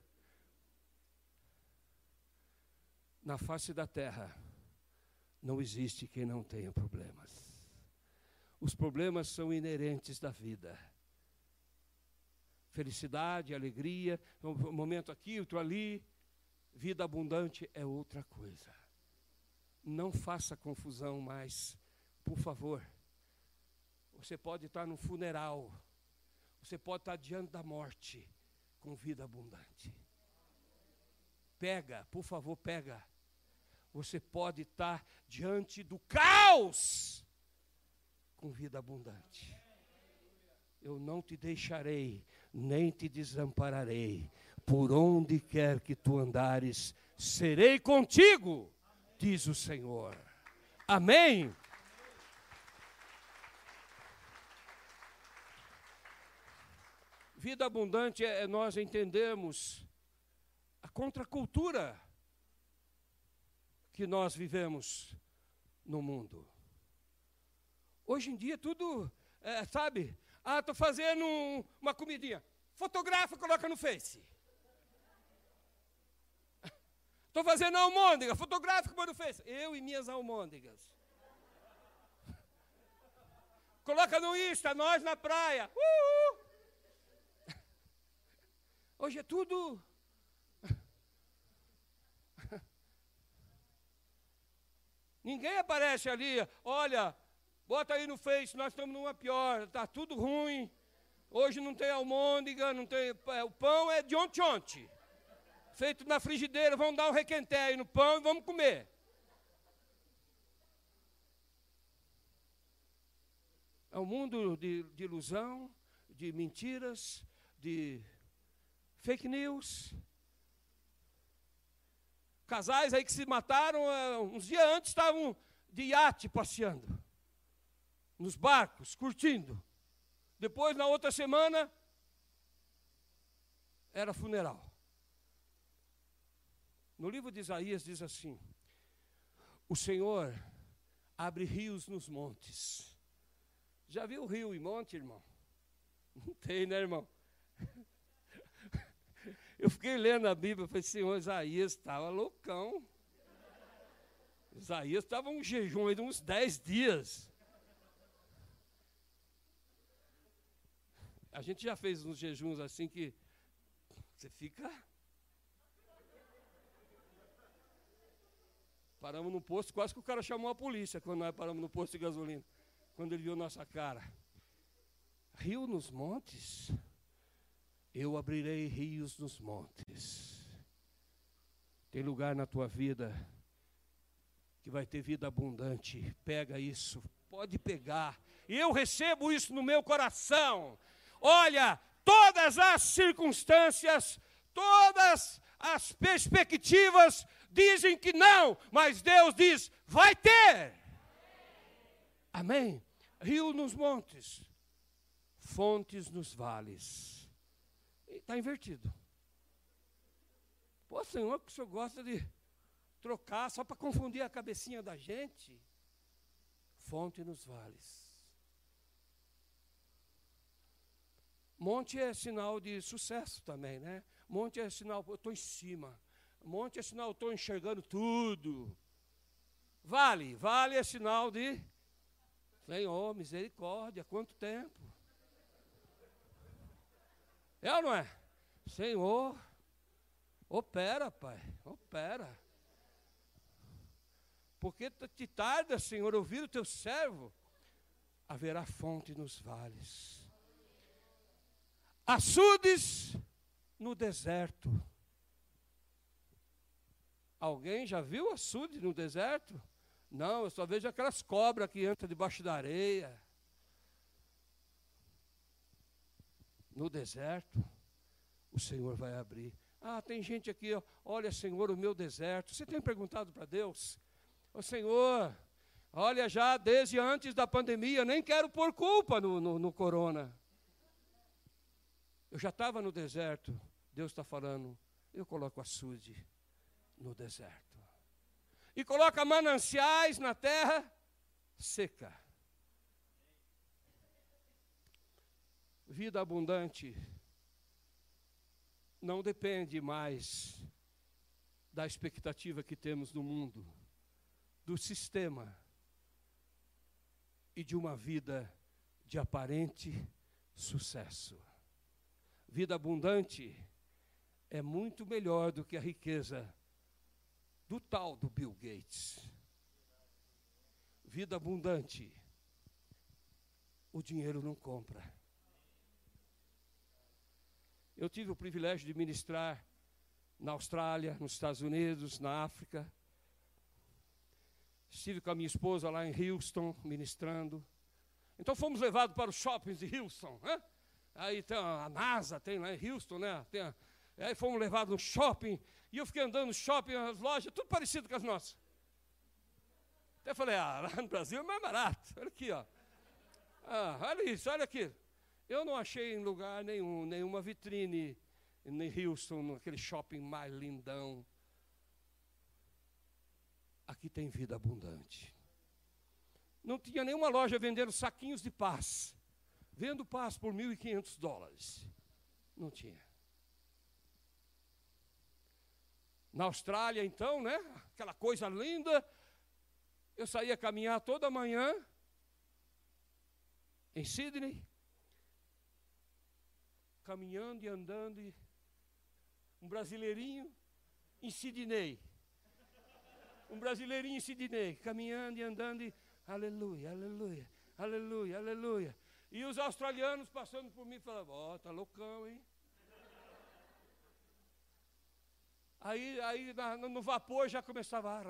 Na face da terra não existe quem não tenha problemas. Os problemas são inerentes da vida. Felicidade, alegria, um momento aqui, outro ali. Vida abundante é outra coisa. Não faça confusão mais, por favor. Você pode estar no funeral, você pode estar diante da morte com vida abundante. Pega, por favor, pega você pode estar diante do caos com vida abundante. Eu não te deixarei, nem te desampararei. Por onde quer que tu andares, serei contigo, diz o Senhor. Amém. Vida abundante é nós entendemos a contracultura que nós vivemos no mundo. Hoje em dia tudo, é, sabe? Ah, estou fazendo um, uma comidinha. Fotografa, coloca no Face. Estou fazendo almôndega, fotografa, põe no Face. Eu e minhas almôndegas. Coloca no Insta, nós na praia. Uhul. Hoje é tudo Ninguém aparece ali, olha, bota aí no Face, nós estamos numa pior, está tudo ruim. Hoje não tem almôndega, não tem. É, o pão é de ontem. Feito na frigideira, vamos dar um requenté aí no pão e vamos comer. É um mundo de, de ilusão, de mentiras, de fake news. Casais aí que se mataram, é, uns dias antes estavam de iate passeando. nos barcos, curtindo. Depois, na outra semana, era funeral. No livro de Isaías diz assim: O Senhor abre rios nos montes. Já viu rio e monte, irmão? Não tem, né, irmão? Eu fiquei lendo a Bíblia, falei, Senhor, Isaías estava loucão. Isaías estava um jejum aí de uns dez dias. A gente já fez uns jejuns assim que você fica. Paramos no posto, quase que o cara chamou a polícia quando nós paramos no posto de gasolina, quando ele viu nossa cara. Rio nos montes, eu abrirei rios nos montes. Tem lugar na tua vida que vai ter vida abundante. Pega isso, pode pegar. Eu recebo isso no meu coração. Olha, todas as circunstâncias, todas as perspectivas dizem que não, mas Deus diz: vai ter. Amém. Rio nos montes, fontes nos vales. Está invertido. Pô, Senhor, que o Senhor gosta de trocar só para confundir a cabecinha da gente. Fonte nos vales. Monte é sinal de sucesso também, né? Monte é sinal, eu estou em cima. Monte é sinal, estou enxergando tudo. Vale, vale é sinal de Senhor, misericórdia, quanto tempo? É ou não é? Senhor, opera, Pai, opera. Porque te tarda, Senhor, ouvir o teu servo, haverá fonte nos vales açudes no deserto. Alguém já viu açude no deserto? Não, eu só vejo aquelas cobras que entram debaixo da areia. No deserto, o Senhor vai abrir. Ah, tem gente aqui, ó, olha, Senhor, o meu deserto. Você tem perguntado para Deus? Ô Senhor, olha, já desde antes da pandemia, nem quero pôr culpa no, no, no corona. Eu já estava no deserto. Deus está falando, eu coloco açude no deserto. E coloca mananciais na terra seca. Vida abundante não depende mais da expectativa que temos no mundo, do sistema e de uma vida de aparente sucesso vida abundante é muito melhor do que a riqueza do tal do Bill Gates. Vida abundante, o dinheiro não compra. Eu tive o privilégio de ministrar na Austrália, nos Estados Unidos, na África. Estive com a minha esposa lá em Houston, ministrando. Então fomos levados para os shoppings de Houston. Hein? Aí tem a NASA, tem lá em Houston, né? Tem a, aí fomos levados no shopping. E eu fiquei andando no shopping, as lojas, tudo parecido com as nossas. Até falei, ah, lá no Brasil é mais barato. Olha aqui, ó. Ah, olha isso, olha aqui. Eu não achei em lugar nenhum, nenhuma vitrine em Houston, naquele shopping mais lindão. Aqui tem vida abundante. Não tinha nenhuma loja vendendo saquinhos de paz. Vendo paz por 1.500 dólares. Não tinha. Na Austrália, então, né? Aquela coisa linda. Eu saía caminhar toda manhã em Sydney, caminhando e andando, e um brasileirinho em Sydney. Um brasileirinho em Sydney, caminhando e andando, e aleluia, aleluia, aleluia, aleluia. E os australianos passando por mim falavam, ó, oh, tá loucão, hein? Aí, aí no vapor já começava a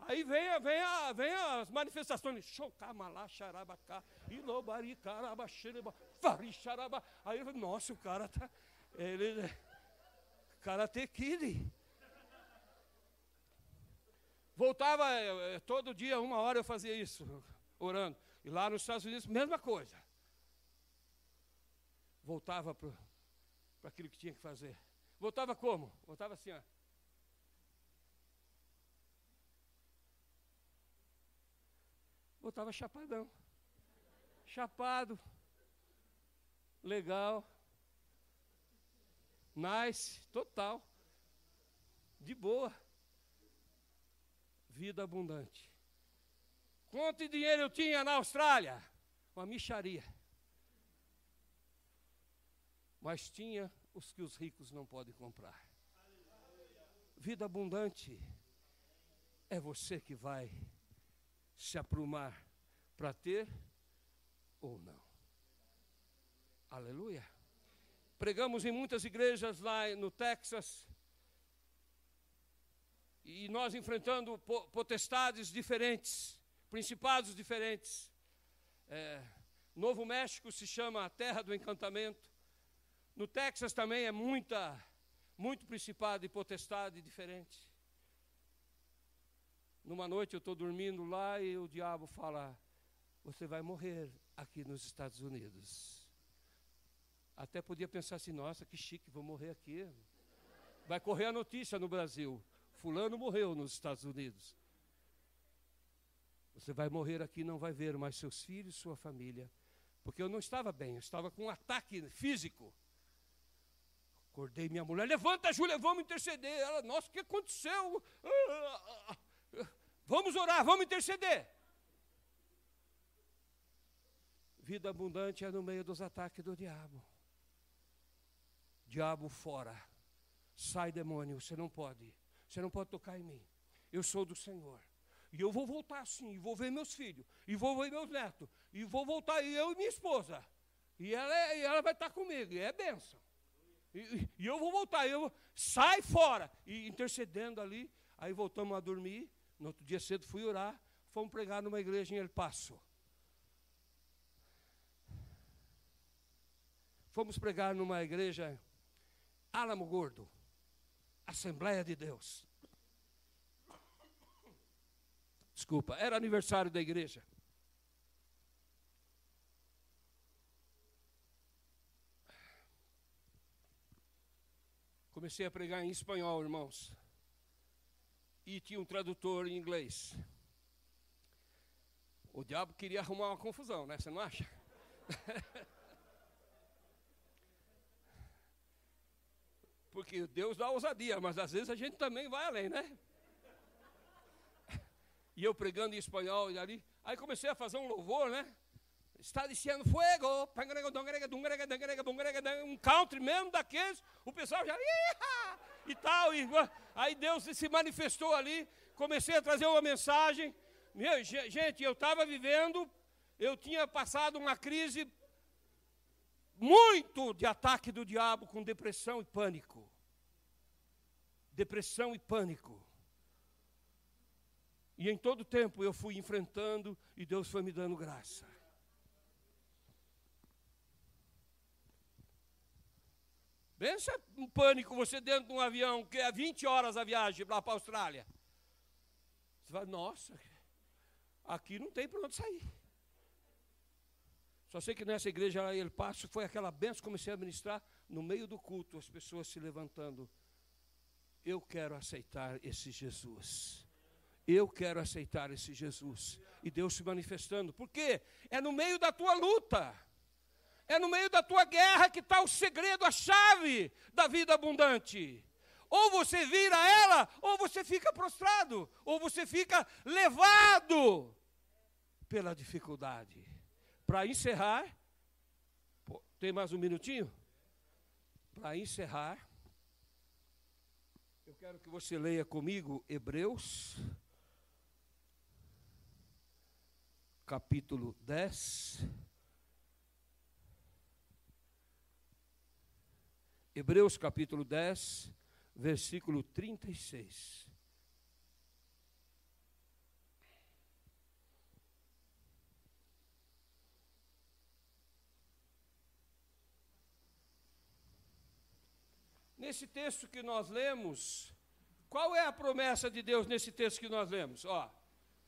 Aí vem, vem, a, vem as manifestações. Aí eu nossa, o cara tá. Ele, Karate Kid. voltava eh, todo dia, uma hora eu fazia isso, orando. E lá nos Estados Unidos, mesma coisa. Voltava para aquilo que tinha que fazer. Voltava como? Voltava assim, ó. Voltava chapadão. Chapado. Legal. Nice, total. De boa. Vida abundante. Quanto dinheiro eu tinha na Austrália? Uma micharia. Mas tinha os que os ricos não podem comprar. Vida abundante é você que vai se aprumar para ter ou não. Aleluia. Pregamos em muitas igrejas lá no Texas. E nós enfrentando potestades diferentes principados diferentes. É, Novo México se chama a terra do encantamento. No Texas também é muita, muito principado e potestade diferente. Numa noite eu estou dormindo lá e o diabo fala: Você vai morrer aqui nos Estados Unidos. Até podia pensar assim: Nossa, que chique, vou morrer aqui. Vai correr a notícia no Brasil: Fulano morreu nos Estados Unidos. Você vai morrer aqui não vai ver mais seus filhos, sua família. Porque eu não estava bem, eu estava com um ataque físico. Acordei minha mulher, levanta, Júlia, vamos interceder. Ela, nossa, o que aconteceu? Vamos orar, vamos interceder. Vida abundante é no meio dos ataques do diabo. Diabo fora. Sai demônio, você não pode. Você não pode tocar em mim. Eu sou do Senhor. E eu vou voltar assim, e vou ver meus filhos, e vou ver meus netos, e vou voltar, e eu e minha esposa. E ela, é, e ela vai estar comigo, e é bênção. E, e eu vou voltar, eu sai fora. E intercedendo ali, aí voltamos a dormir. No outro dia cedo fui orar, fomos pregar numa igreja em El Paso. Fomos pregar numa igreja Álamo Gordo, Assembleia de Deus. Desculpa, era aniversário da igreja. Comecei a pregar em espanhol, irmãos. E tinha um tradutor em inglês. O diabo queria arrumar uma confusão, né? Você não acha? Porque Deus dá ousadia, mas às vezes a gente também vai além, né? E eu pregando em espanhol e ali. Aí comecei a fazer um louvor, né? Está dizendo fuego, um country mesmo daqueles, o pessoal já e tal. E, aí Deus se manifestou ali, comecei a trazer uma mensagem. Meu, gente, eu estava vivendo, eu tinha passado uma crise muito de ataque do diabo com depressão e pânico. Depressão e pânico. E em todo tempo eu fui enfrentando e Deus foi me dando graça. Pensa um pânico, você dentro de um avião, que é 20 horas a viagem lá para a Austrália. Você vai, nossa, aqui não tem para onde sair. Só sei que nessa igreja lá ele passo, foi aquela benção, comecei a ministrar no meio do culto, as pessoas se levantando. Eu quero aceitar esse Jesus. Eu quero aceitar esse Jesus. E Deus se manifestando. Por quê? É no meio da tua luta. É no meio da tua guerra que está o segredo, a chave da vida abundante. Ou você vira ela, ou você fica prostrado, ou você fica levado pela dificuldade. Para encerrar, tem mais um minutinho? Para encerrar, eu quero que você leia comigo Hebreus capítulo 10. Hebreus capítulo 10, versículo 36. Nesse texto que nós lemos, Qual é a promessa de Deus nesse texto que nós lemos? Ó,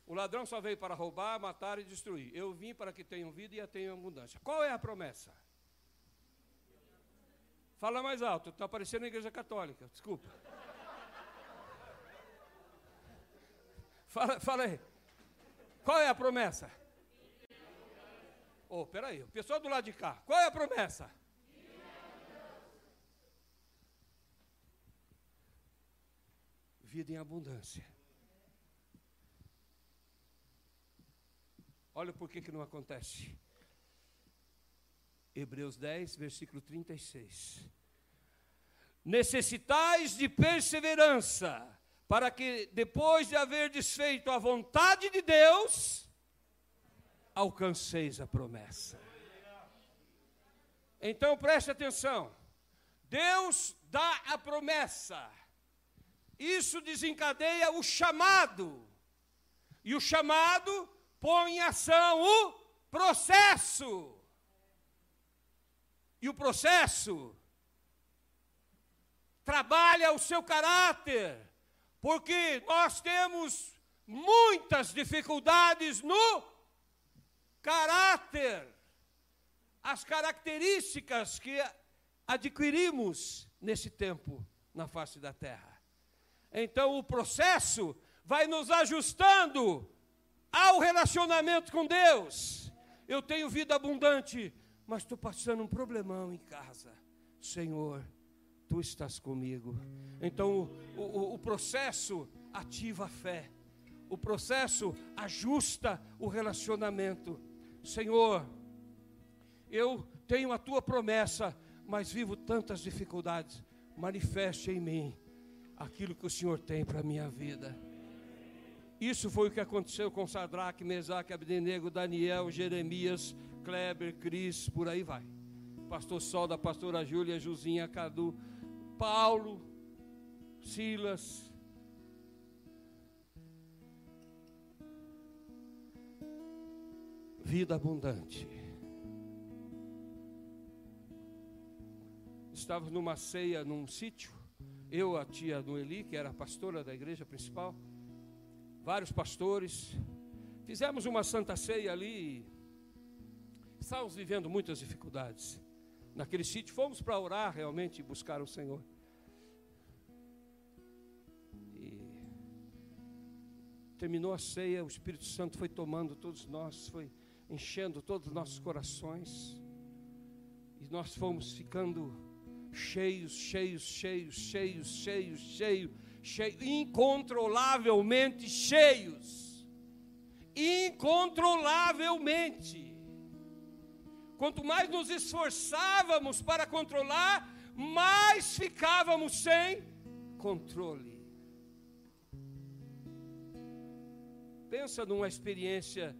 o ladrão só veio para roubar, matar e destruir. Eu vim para que tenham vida e a tenham abundância. Qual é a promessa? Fala mais alto, está aparecendo na igreja católica, desculpa. Fala, fala aí. Qual é a promessa? Oh, peraí, o pessoal do lado de cá, qual é a promessa? Vida em abundância. Olha por que, que não acontece. Hebreus 10, versículo 36. Necessitais de perseverança, para que depois de haver desfeito a vontade de Deus, alcanceis a promessa. Então preste atenção. Deus dá a promessa. Isso desencadeia o chamado. E o chamado põe em ação o processo. E o processo trabalha o seu caráter, porque nós temos muitas dificuldades no caráter, as características que adquirimos nesse tempo na face da terra. Então o processo vai nos ajustando ao relacionamento com Deus. Eu tenho vida abundante, mas estou passando um problemão em casa. Senhor, tu estás comigo. Então, o, o, o, processo ativa a fé, o processo ajusta o relacionamento. Senhor, eu tenho a tua promessa, mas vivo tantas dificuldades. Manifeste em mim aquilo que o Senhor tem para a minha vida. Isso foi o que aconteceu com Sadraque, Mesaque, Abdenego, Daniel, Jeremias, Kleber, Cris, por aí vai. Pastor Sol, da pastora Júlia, Juzinha, Cadu, Paulo, Silas. Vida abundante. Estávamos numa ceia num sítio, eu, a tia Noeli, que era a pastora da igreja principal, vários pastores, fizemos uma santa ceia ali Estávamos vivendo muitas dificuldades. Naquele sítio, fomos para orar realmente e buscar o Senhor. E terminou a ceia, o Espírito Santo foi tomando todos nós, foi enchendo todos os nossos corações. E nós fomos ficando cheios, cheios, cheios, cheios, cheios, cheios, incontrolavelmente cheios. Incontrolavelmente. Quanto mais nos esforçávamos para controlar, mais ficávamos sem controle. Pensa numa experiência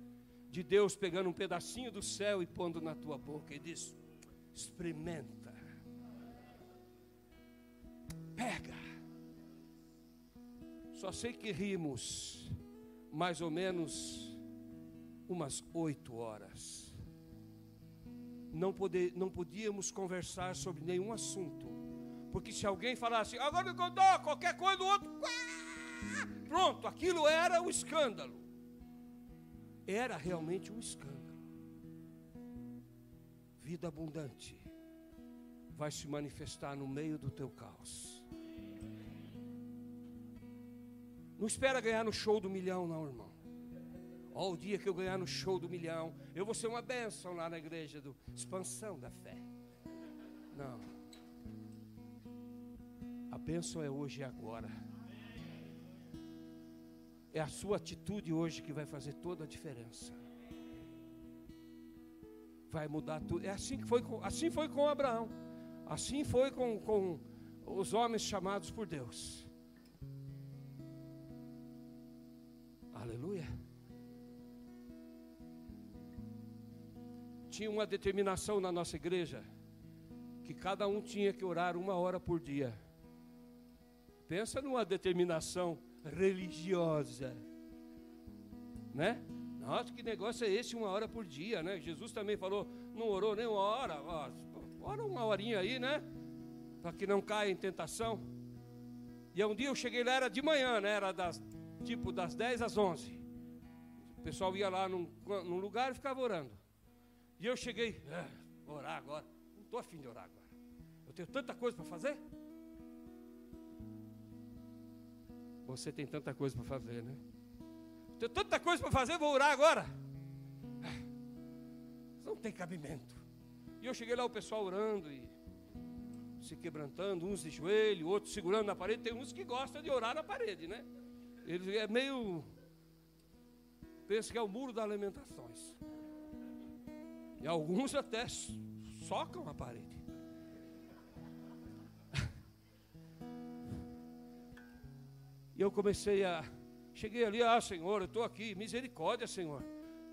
de Deus pegando um pedacinho do céu e pondo na tua boca e diz: experimenta, pega. Só sei que rimos mais ou menos umas oito horas não, poder, não podíamos conversar sobre nenhum assunto. Porque se alguém falasse, agora me contou, qualquer coisa do outro, pronto, aquilo era um escândalo. Era realmente um escândalo. Vida abundante vai se manifestar no meio do teu caos. Não espera ganhar no show do milhão, não, irmão. Ó, o dia que eu ganhar no show do milhão, eu vou ser uma bênção lá na igreja do expansão da fé. Não. A bênção é hoje e agora. É a sua atitude hoje que vai fazer toda a diferença. Vai mudar tudo. É assim que foi com, assim foi com Abraão. Assim foi com, com os homens chamados por Deus. Aleluia. tinha uma determinação na nossa igreja que cada um tinha que orar uma hora por dia. Pensa numa determinação religiosa, né? Nossa, que negócio é esse, uma hora por dia, né? Jesus também falou, não orou nem uma hora, ó, ora uma horinha aí, né? Para que não caia em tentação. E um dia eu cheguei lá, era de manhã, né? Era das, tipo das 10 às 11. O pessoal ia lá num, num lugar e ficava orando. E eu cheguei, ah, orar agora. Não estou afim de orar agora. Eu tenho tanta coisa para fazer. Você tem tanta coisa para fazer, né? Tenho tanta coisa para fazer, vou orar agora. Não tem cabimento. E eu cheguei lá, o pessoal orando e se quebrantando, uns de joelho, outros segurando na parede. Tem uns que gostam de orar na parede, né? Eles é meio. Pensa que é o muro das lamentações. E alguns até socam a parede. E eu comecei a. Cheguei ali, ah, Senhor, eu estou aqui, misericórdia, Senhor.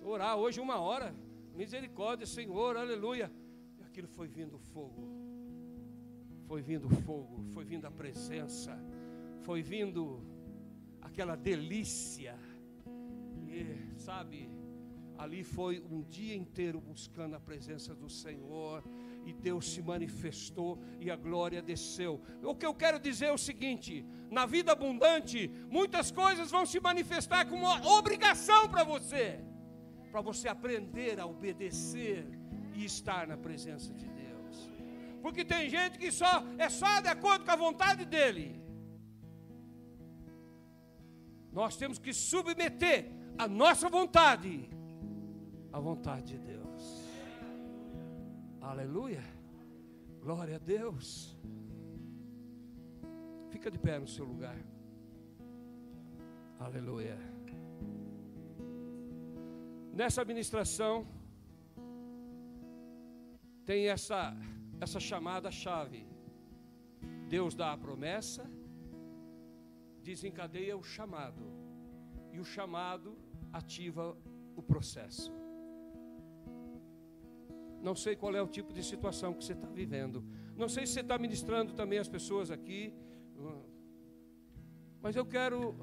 Vou orar hoje uma hora, misericórdia, Senhor, aleluia. E aquilo foi vindo fogo, foi vindo fogo, foi vindo a presença, foi vindo aquela delícia. E, sabe, ali foi um dia inteiro buscando a presença do Senhor e Deus se manifestou e a glória desceu. O que eu quero dizer é o seguinte: na vida abundante, muitas coisas vão se manifestar como uma obrigação para você, para você aprender a obedecer e estar na presença de Deus. Porque tem gente que só é só de acordo com a vontade dele. Nós temos que submeter a nossa vontade à vontade de Deus. Aleluia. Glória a Deus. Fica de pé no seu lugar. Aleluia. Nessa administração tem essa essa chamada chave. Deus dá a promessa, desencadeia o chamado. E o chamado ativa o processo. Não sei qual é o tipo de situação que você está vivendo. Não sei se você está ministrando também as pessoas aqui. Mas eu quero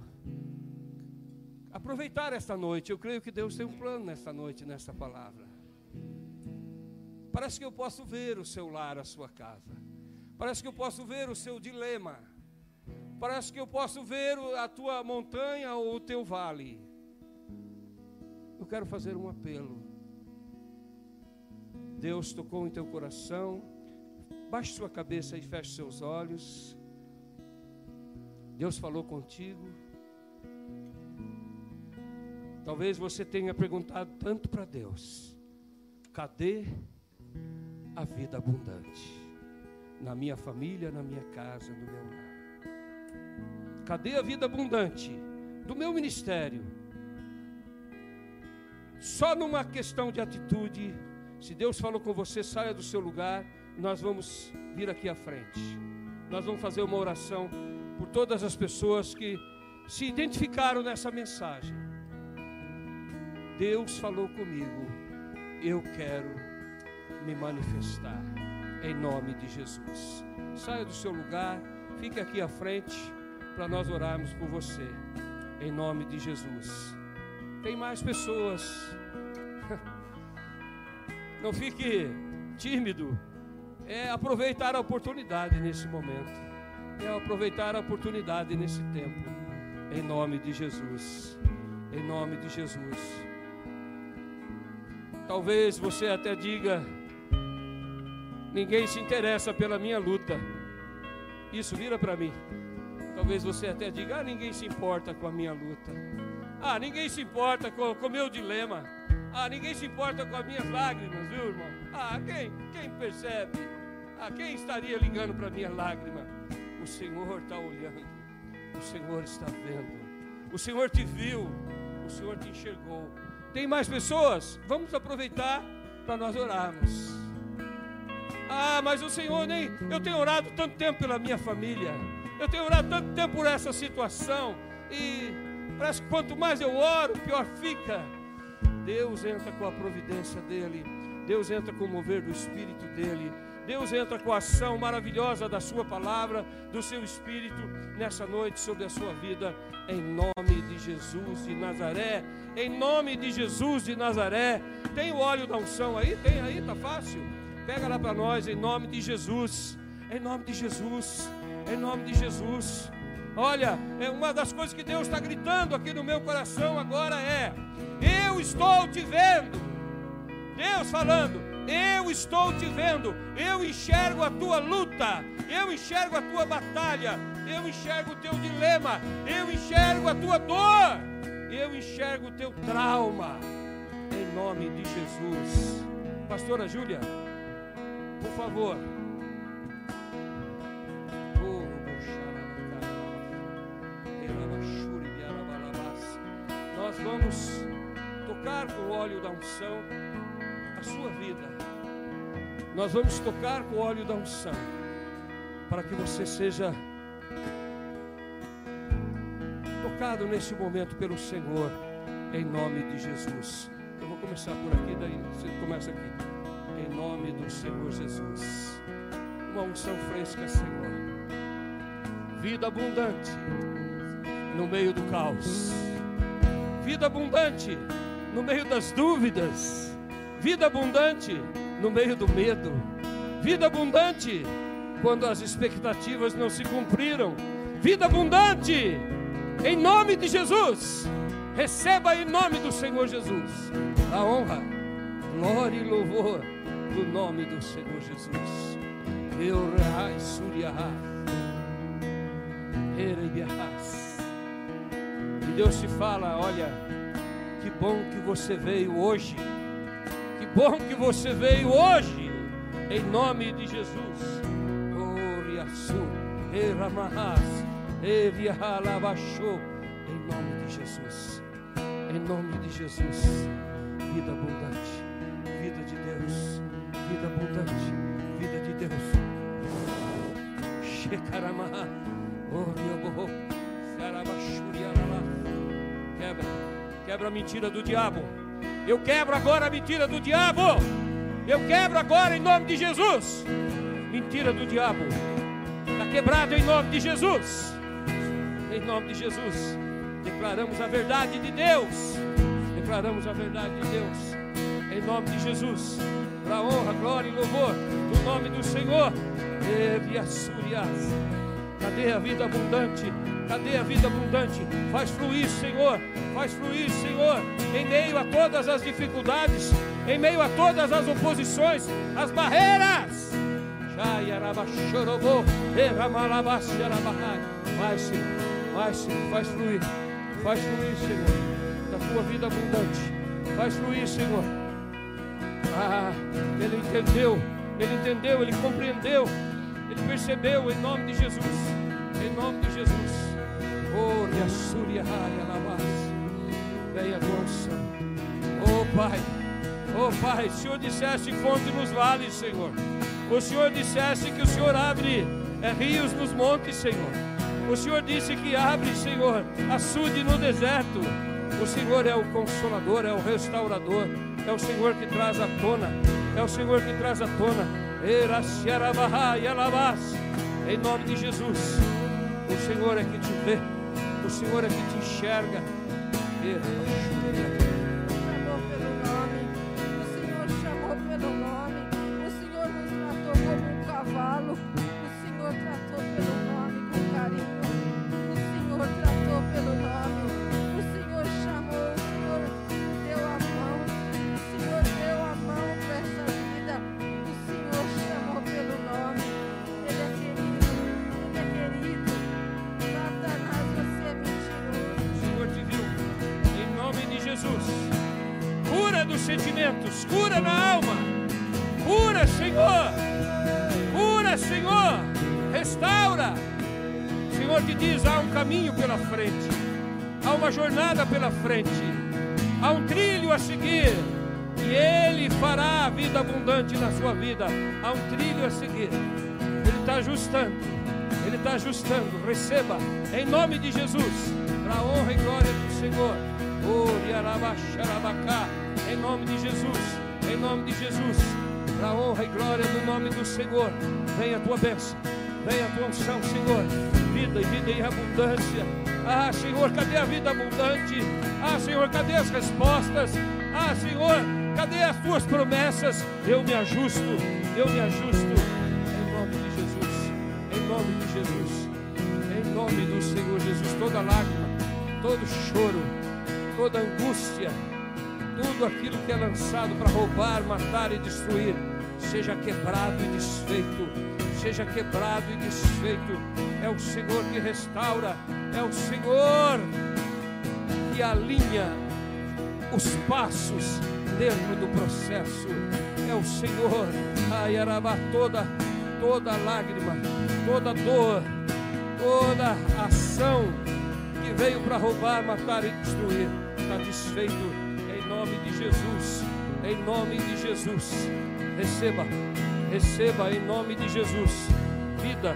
aproveitar esta noite. Eu creio que Deus tem um plano nesta noite, nesta palavra. Parece que eu posso ver o seu lar, a sua casa. Parece que eu posso ver o seu dilema. Parece que eu posso ver a tua montanha ou o teu vale. Eu quero fazer um apelo. Deus tocou em teu coração. Baixe sua cabeça e feche seus olhos. Deus falou contigo. Talvez você tenha perguntado tanto para Deus: cadê a vida abundante? Na minha família, na minha casa, no meu lar. Cadê a vida abundante do meu ministério? Só numa questão de atitude se Deus falou com você, saia do seu lugar. Nós vamos vir aqui à frente. Nós vamos fazer uma oração por todas as pessoas que se identificaram nessa mensagem. Deus falou comigo. Eu quero me manifestar em nome de Jesus. Saia do seu lugar, fique aqui à frente para nós orarmos por você em nome de Jesus. Tem mais pessoas Não fique tímido. É aproveitar a oportunidade nesse momento. É aproveitar a oportunidade nesse tempo. Em nome de Jesus. Em nome de Jesus. Talvez você até diga: ninguém se interessa pela minha luta. Isso vira para mim. Talvez você até diga: ah, ninguém se importa com a minha luta. Ah, ninguém se importa com o meu dilema. Ah, ninguém se importa com as minhas lágrimas, viu, irmão? Ah, quem, quem percebe? Ah, quem estaria ligando para minha lágrima? O Senhor está olhando, o Senhor está vendo, o Senhor te viu, o Senhor te enxergou. Tem mais pessoas? Vamos aproveitar para nós orarmos. Ah, mas o Senhor nem. Eu tenho orado tanto tempo pela minha família. Eu tenho orado tanto tempo por essa situação. E parece que quanto mais eu oro, pior fica. Deus entra com a providência dEle, Deus entra com o mover do Espírito dEle, Deus entra com a ação maravilhosa da Sua palavra, do Seu Espírito, nessa noite sobre a sua vida, em nome de Jesus de Nazaré, em nome de Jesus de Nazaré. Tem o óleo da unção aí? Tem aí, tá fácil? Pega lá para nós, em nome de Jesus, em nome de Jesus, em nome de Jesus. Olha, é uma das coisas que Deus está gritando aqui no meu coração agora é: Eu estou te vendo. Deus falando, eu estou te vendo, eu enxergo a tua luta, eu enxergo a tua batalha, eu enxergo o teu dilema, eu enxergo a tua dor, eu enxergo o teu trauma, em nome de Jesus. Pastora Júlia, por favor. Nós vamos tocar com o óleo da unção a sua vida. Nós vamos tocar com o óleo da unção para que você seja tocado nesse momento pelo Senhor, em nome de Jesus. Eu vou começar por aqui, daí você começa aqui. Em nome do Senhor Jesus. Uma unção fresca, Senhor. Vida abundante no meio do caos. Vida abundante no meio das dúvidas. Vida abundante no meio do medo. Vida abundante quando as expectativas não se cumpriram. Vida abundante em nome de Jesus. Receba em nome do Senhor Jesus a honra, glória e louvor do nome do Senhor Jesus. Eu E Deus te fala: olha, que bom que você veio hoje. Que bom que você veio hoje. Em nome de Jesus. Em nome de Jesus. Em nome de Jesus. Vida abundante. Vida de Deus. Vida abundante. Vida de Deus. Shekaramaha. Orioboho. Quebra a mentira do diabo. Eu quebro agora a mentira do diabo. Eu quebro agora em nome de Jesus. Mentira do diabo. Está quebrado em nome de Jesus. Em nome de Jesus. Declaramos a verdade de Deus. Declaramos a verdade de Deus. Em nome de Jesus. Para honra, glória e louvor. No nome do Senhor. Cadê a vida abundante? Cadê a vida abundante? Faz fluir, Senhor. Faz fluir, Senhor. Em meio a todas as dificuldades, em meio a todas as oposições, as barreiras. Vai, Senhor. Vai, Senhor. Faz fluir. Faz fluir, Senhor. Da tua vida abundante. Faz fluir, Senhor. Ah, ele entendeu. Ele entendeu. Ele compreendeu. Ele percebeu. Em nome de Jesus. Em nome de Jesus. Oh, Yassuria Venha a tua unção. Oh, Pai. Oh, Pai. O Senhor dissesse: fonte nos vales, Senhor. O Senhor dissesse que o Senhor abre é, rios nos montes, Senhor. O Senhor disse que abre, Senhor, açude no deserto. O Senhor é o consolador, é o restaurador, é o Senhor que traz à tona, é o Senhor que traz à tona. Em nome de Jesus, o Senhor é que te vê. O Senhor é que te enxerga. Receba em nome de Jesus, para a honra e glória do Senhor. Oh, em nome de Jesus, em nome de Jesus, para a honra e glória do nome do Senhor. Venha a tua bênção, venha a tua unção, Senhor. Vida e vida em abundância. Ah, Senhor, cadê a vida abundante? Ah, Senhor, cadê as respostas? Ah, Senhor, cadê as tuas promessas? Eu me ajusto, eu me ajusto. Em nome de Jesus, em nome de Jesus, toda lágrima, todo choro, toda angústia, tudo aquilo que é lançado para roubar, matar e destruir, seja quebrado e desfeito, seja quebrado e desfeito. É o Senhor que restaura, é o Senhor que alinha os passos dentro do processo. É o Senhor, ai, arabá, toda, toda lágrima, toda dor, toda ação que veio para roubar, matar e destruir, está desfeito nome de Jesus. Em nome de Jesus. Receba, receba em nome de Jesus. Vida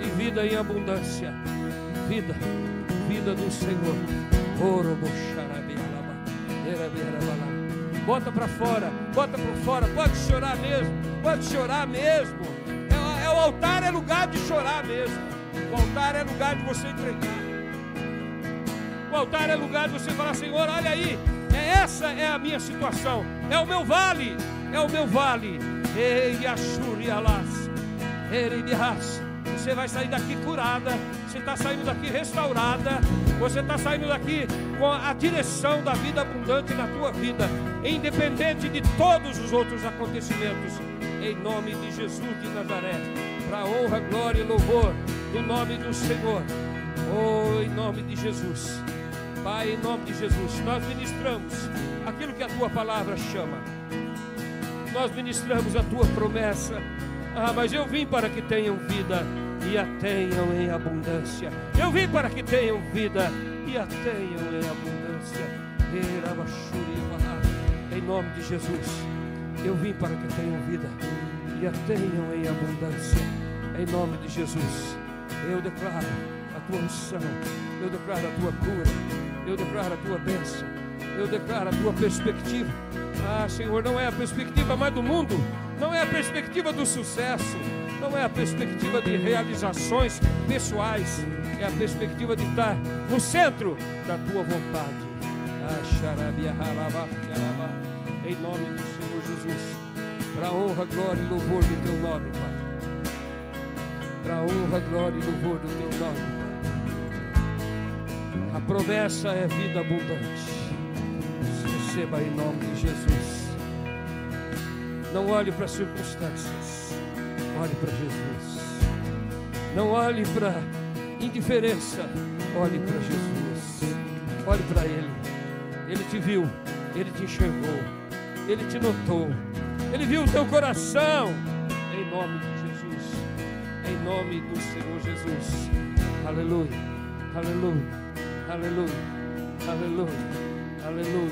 e vida em abundância. Vida, vida do Senhor. Bota para fora, bota para fora. Pode chorar mesmo, pode chorar mesmo. É, é, o altar é lugar de chorar mesmo. O altar é lugar de você entregar. Altar é lugar de você falar, Senhor, olha aí, é, essa é a minha situação. É o meu vale. É o meu vale. Ei, Ashurialas. Você vai sair daqui curada. Você está saindo daqui restaurada. Você está saindo daqui com a direção da vida abundante na tua vida. Independente de todos os outros acontecimentos. Em nome de Jesus de Nazaré. Para honra, glória e louvor do nome do Senhor. Oh, em nome de Jesus. Pai, em nome de Jesus, nós ministramos aquilo que a tua palavra chama. Nós ministramos a tua promessa. Ah, mas eu vim para que tenham vida e a tenham em abundância. Eu vim para que tenham vida e a tenham em abundância. Em nome de Jesus, eu vim para que tenham vida e a tenham em abundância. Em nome de Jesus, eu declaro a tua unção, eu declaro a tua cura, eu declaro a tua bênção. Eu declaro a tua perspectiva. Ah, Senhor, não é a perspectiva mais do mundo, não é a perspectiva do sucesso, não é a perspectiva de realizações pessoais, é a perspectiva de estar no centro da tua vontade. Ah, em nome do Senhor Jesus, para honra, glória e louvor do teu nome, Pai. Para honra, glória e louvor do teu nome. A promessa é vida abundante. Receba em nome de Jesus. Não olhe para as circunstâncias, olhe para Jesus. Não olhe para indiferença, olhe para Jesus. Olhe para Ele. Ele te viu, Ele te enxergou, Ele te notou, Ele viu o teu coração. Em nome de Jesus, em nome do Senhor Jesus. Aleluia, aleluia. Aleluia. Aleluia. Aleluia.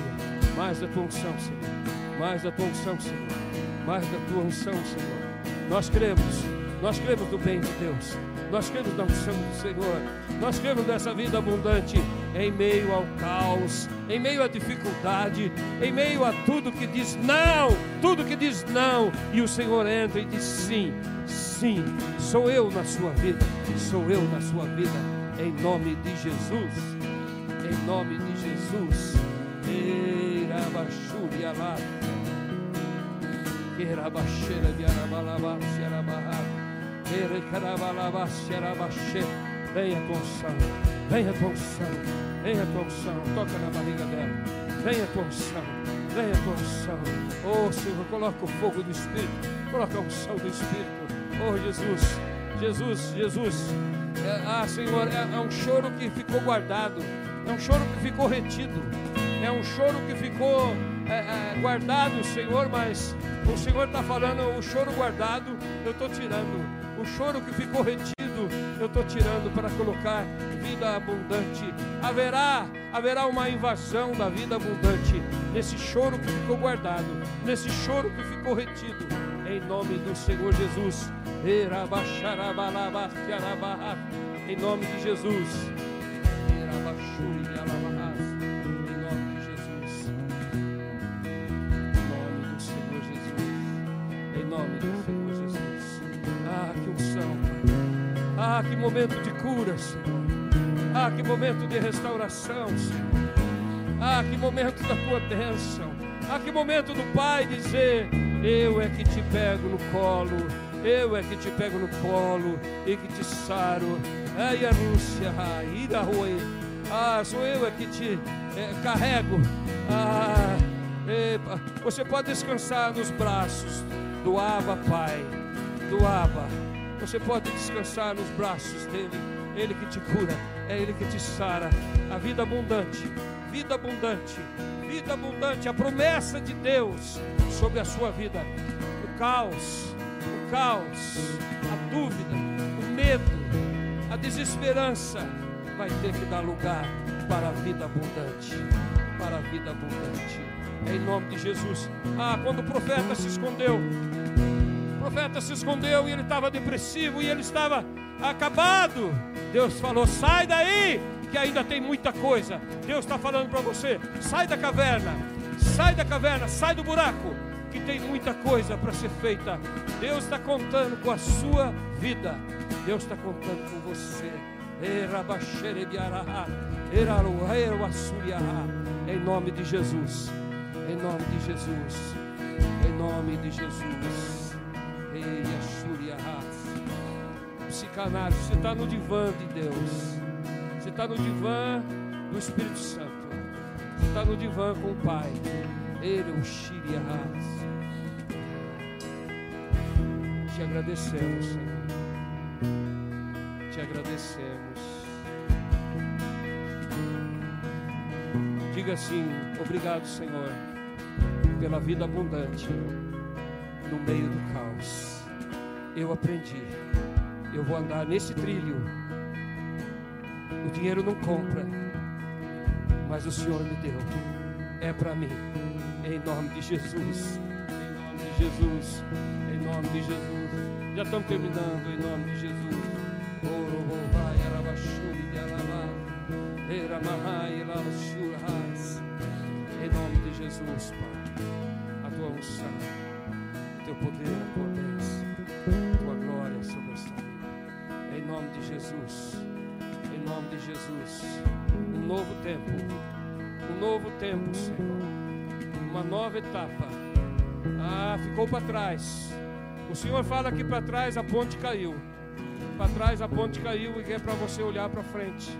Mais da tua unção, Senhor. Mais da tua unção, Senhor. Mais da tua unção, Senhor. Nós cremos. Nós cremos no bem de Deus. Nós cremos na unção do Senhor. Nós cremos nessa vida abundante em meio ao caos, em meio à dificuldade, em meio a tudo que diz não, tudo que diz não, e o Senhor entra e diz sim, sim, sou eu na sua vida, sou eu na sua vida, em nome de Jesus em nome de Jesus. Venha tua unção, venha tua unção, venha tua unção. Toca na barriga dela. Venha tua unção, venha tua unção. Oh Senhor, coloca o fogo do Espírito, coloca a unção do Espírito. Oh Jesus, Jesus, Jesus. É, ah, Senhor, é, é um choro que ficou guardado. É um choro que ficou retido. É um choro que ficou é, é, guardado, Senhor, mas o Senhor está falando, o choro guardado, eu estou tirando. O choro que ficou retido, eu estou tirando para colocar vida abundante. Haverá, haverá uma invasão da vida abundante nesse choro que ficou guardado, nesse choro que ficou retido. Em nome do Senhor Jesus. Em nome de Jesus. Ah, que momento de cura, Senhor. Ah, que momento de restauração, Senhor. Ah, que momento da tua bênção. Ah, que momento do Pai dizer: Eu é que te pego no colo, eu é que te pego no colo e que te saro. Ai, a Rússia, ira roi. Ah, sou eu é que te é, carrego. Ah, epa. você pode descansar nos braços do Abba, Pai. Do Abba. Você pode descansar nos braços dele. Ele que te cura, é ele que te sara. A vida abundante, vida abundante, vida abundante, a promessa de Deus sobre a sua vida. O caos, o caos, a dúvida, o medo, a desesperança vai ter que dar lugar para a vida abundante, para a vida abundante. É em nome de Jesus. Ah, quando o profeta se escondeu, profeta se escondeu e ele estava depressivo e ele estava acabado. Deus falou: sai daí, que ainda tem muita coisa. Deus está falando para você: sai da caverna, sai da caverna, sai do buraco, que tem muita coisa para ser feita. Deus está contando com a sua vida, Deus está contando com você. Em nome de Jesus, em nome de Jesus, em nome de Jesus. Psicanálise, você está no divã de Deus, você está no divã do Espírito Santo, você está no divã com o Pai. Ele é o Shiriahas. Te agradecemos, Senhor. Te agradecemos. Diga assim: Obrigado, Senhor, pela vida abundante no meio do caos. Eu aprendi. Eu vou andar nesse trilho. O dinheiro não compra, mas o Senhor me deu. É para mim. Em nome de Jesus. Em nome de Jesus. Em nome de Jesus. Já estamos terminando. Em nome de Jesus. Em nome de Jesus, Pai. A tua unção, o teu poder, a tua Jesus. Em nome de Jesus. Um novo tempo. Um novo tempo, Senhor. Uma nova etapa. Ah, ficou para trás. O Senhor fala que para trás a ponte caiu. Para trás a ponte caiu e é para você olhar para frente.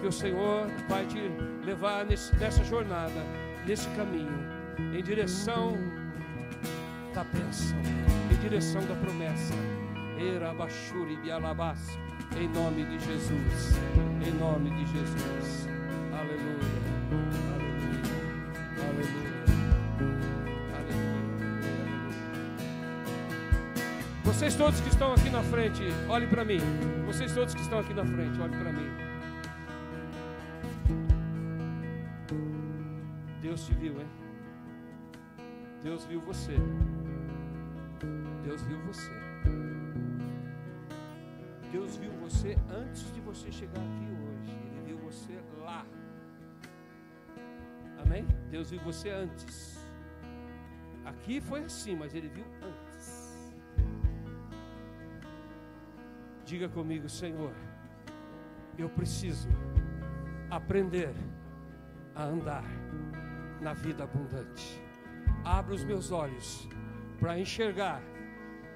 Que o Senhor vai te levar nesse, nessa jornada, nesse caminho, em direção da bênção, em direção da promessa. Erabashuri bialabas, em nome de Jesus, em nome de Jesus. Aleluia, aleluia, aleluia, aleluia. Vocês todos que estão aqui na frente, olhem para mim. Vocês todos que estão aqui na frente, olhem para mim. Deus te viu, hein? Deus viu você. Deus viu você. Deus viu você antes de você chegar aqui hoje. Ele viu você lá. Amém? Deus viu você antes. Aqui foi assim, mas ele viu antes. Diga comigo, Senhor, eu preciso aprender a andar na vida abundante. Abra os meus olhos para enxergar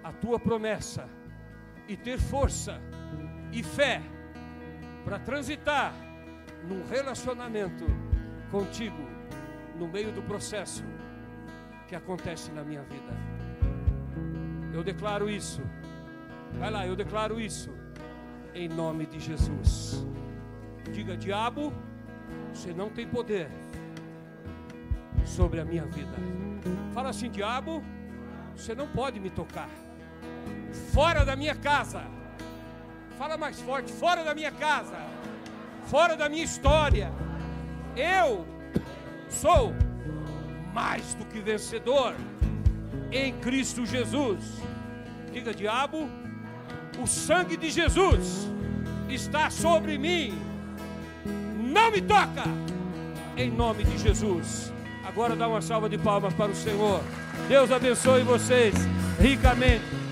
a tua promessa e ter força e fé para transitar num relacionamento contigo no meio do processo que acontece na minha vida. Eu declaro isso. Vai lá, eu declaro isso em nome de Jesus. Diga, diabo, você não tem poder sobre a minha vida. Fala assim, diabo, você não pode me tocar. Fora da minha casa. Fala mais forte, fora da minha casa. Fora da minha história. Eu sou mais do que vencedor em Cristo Jesus. Diga, diabo, o sangue de Jesus está sobre mim. Não me toca. Em nome de Jesus. Agora dá uma salva de palmas para o Senhor. Deus abençoe vocês ricamente.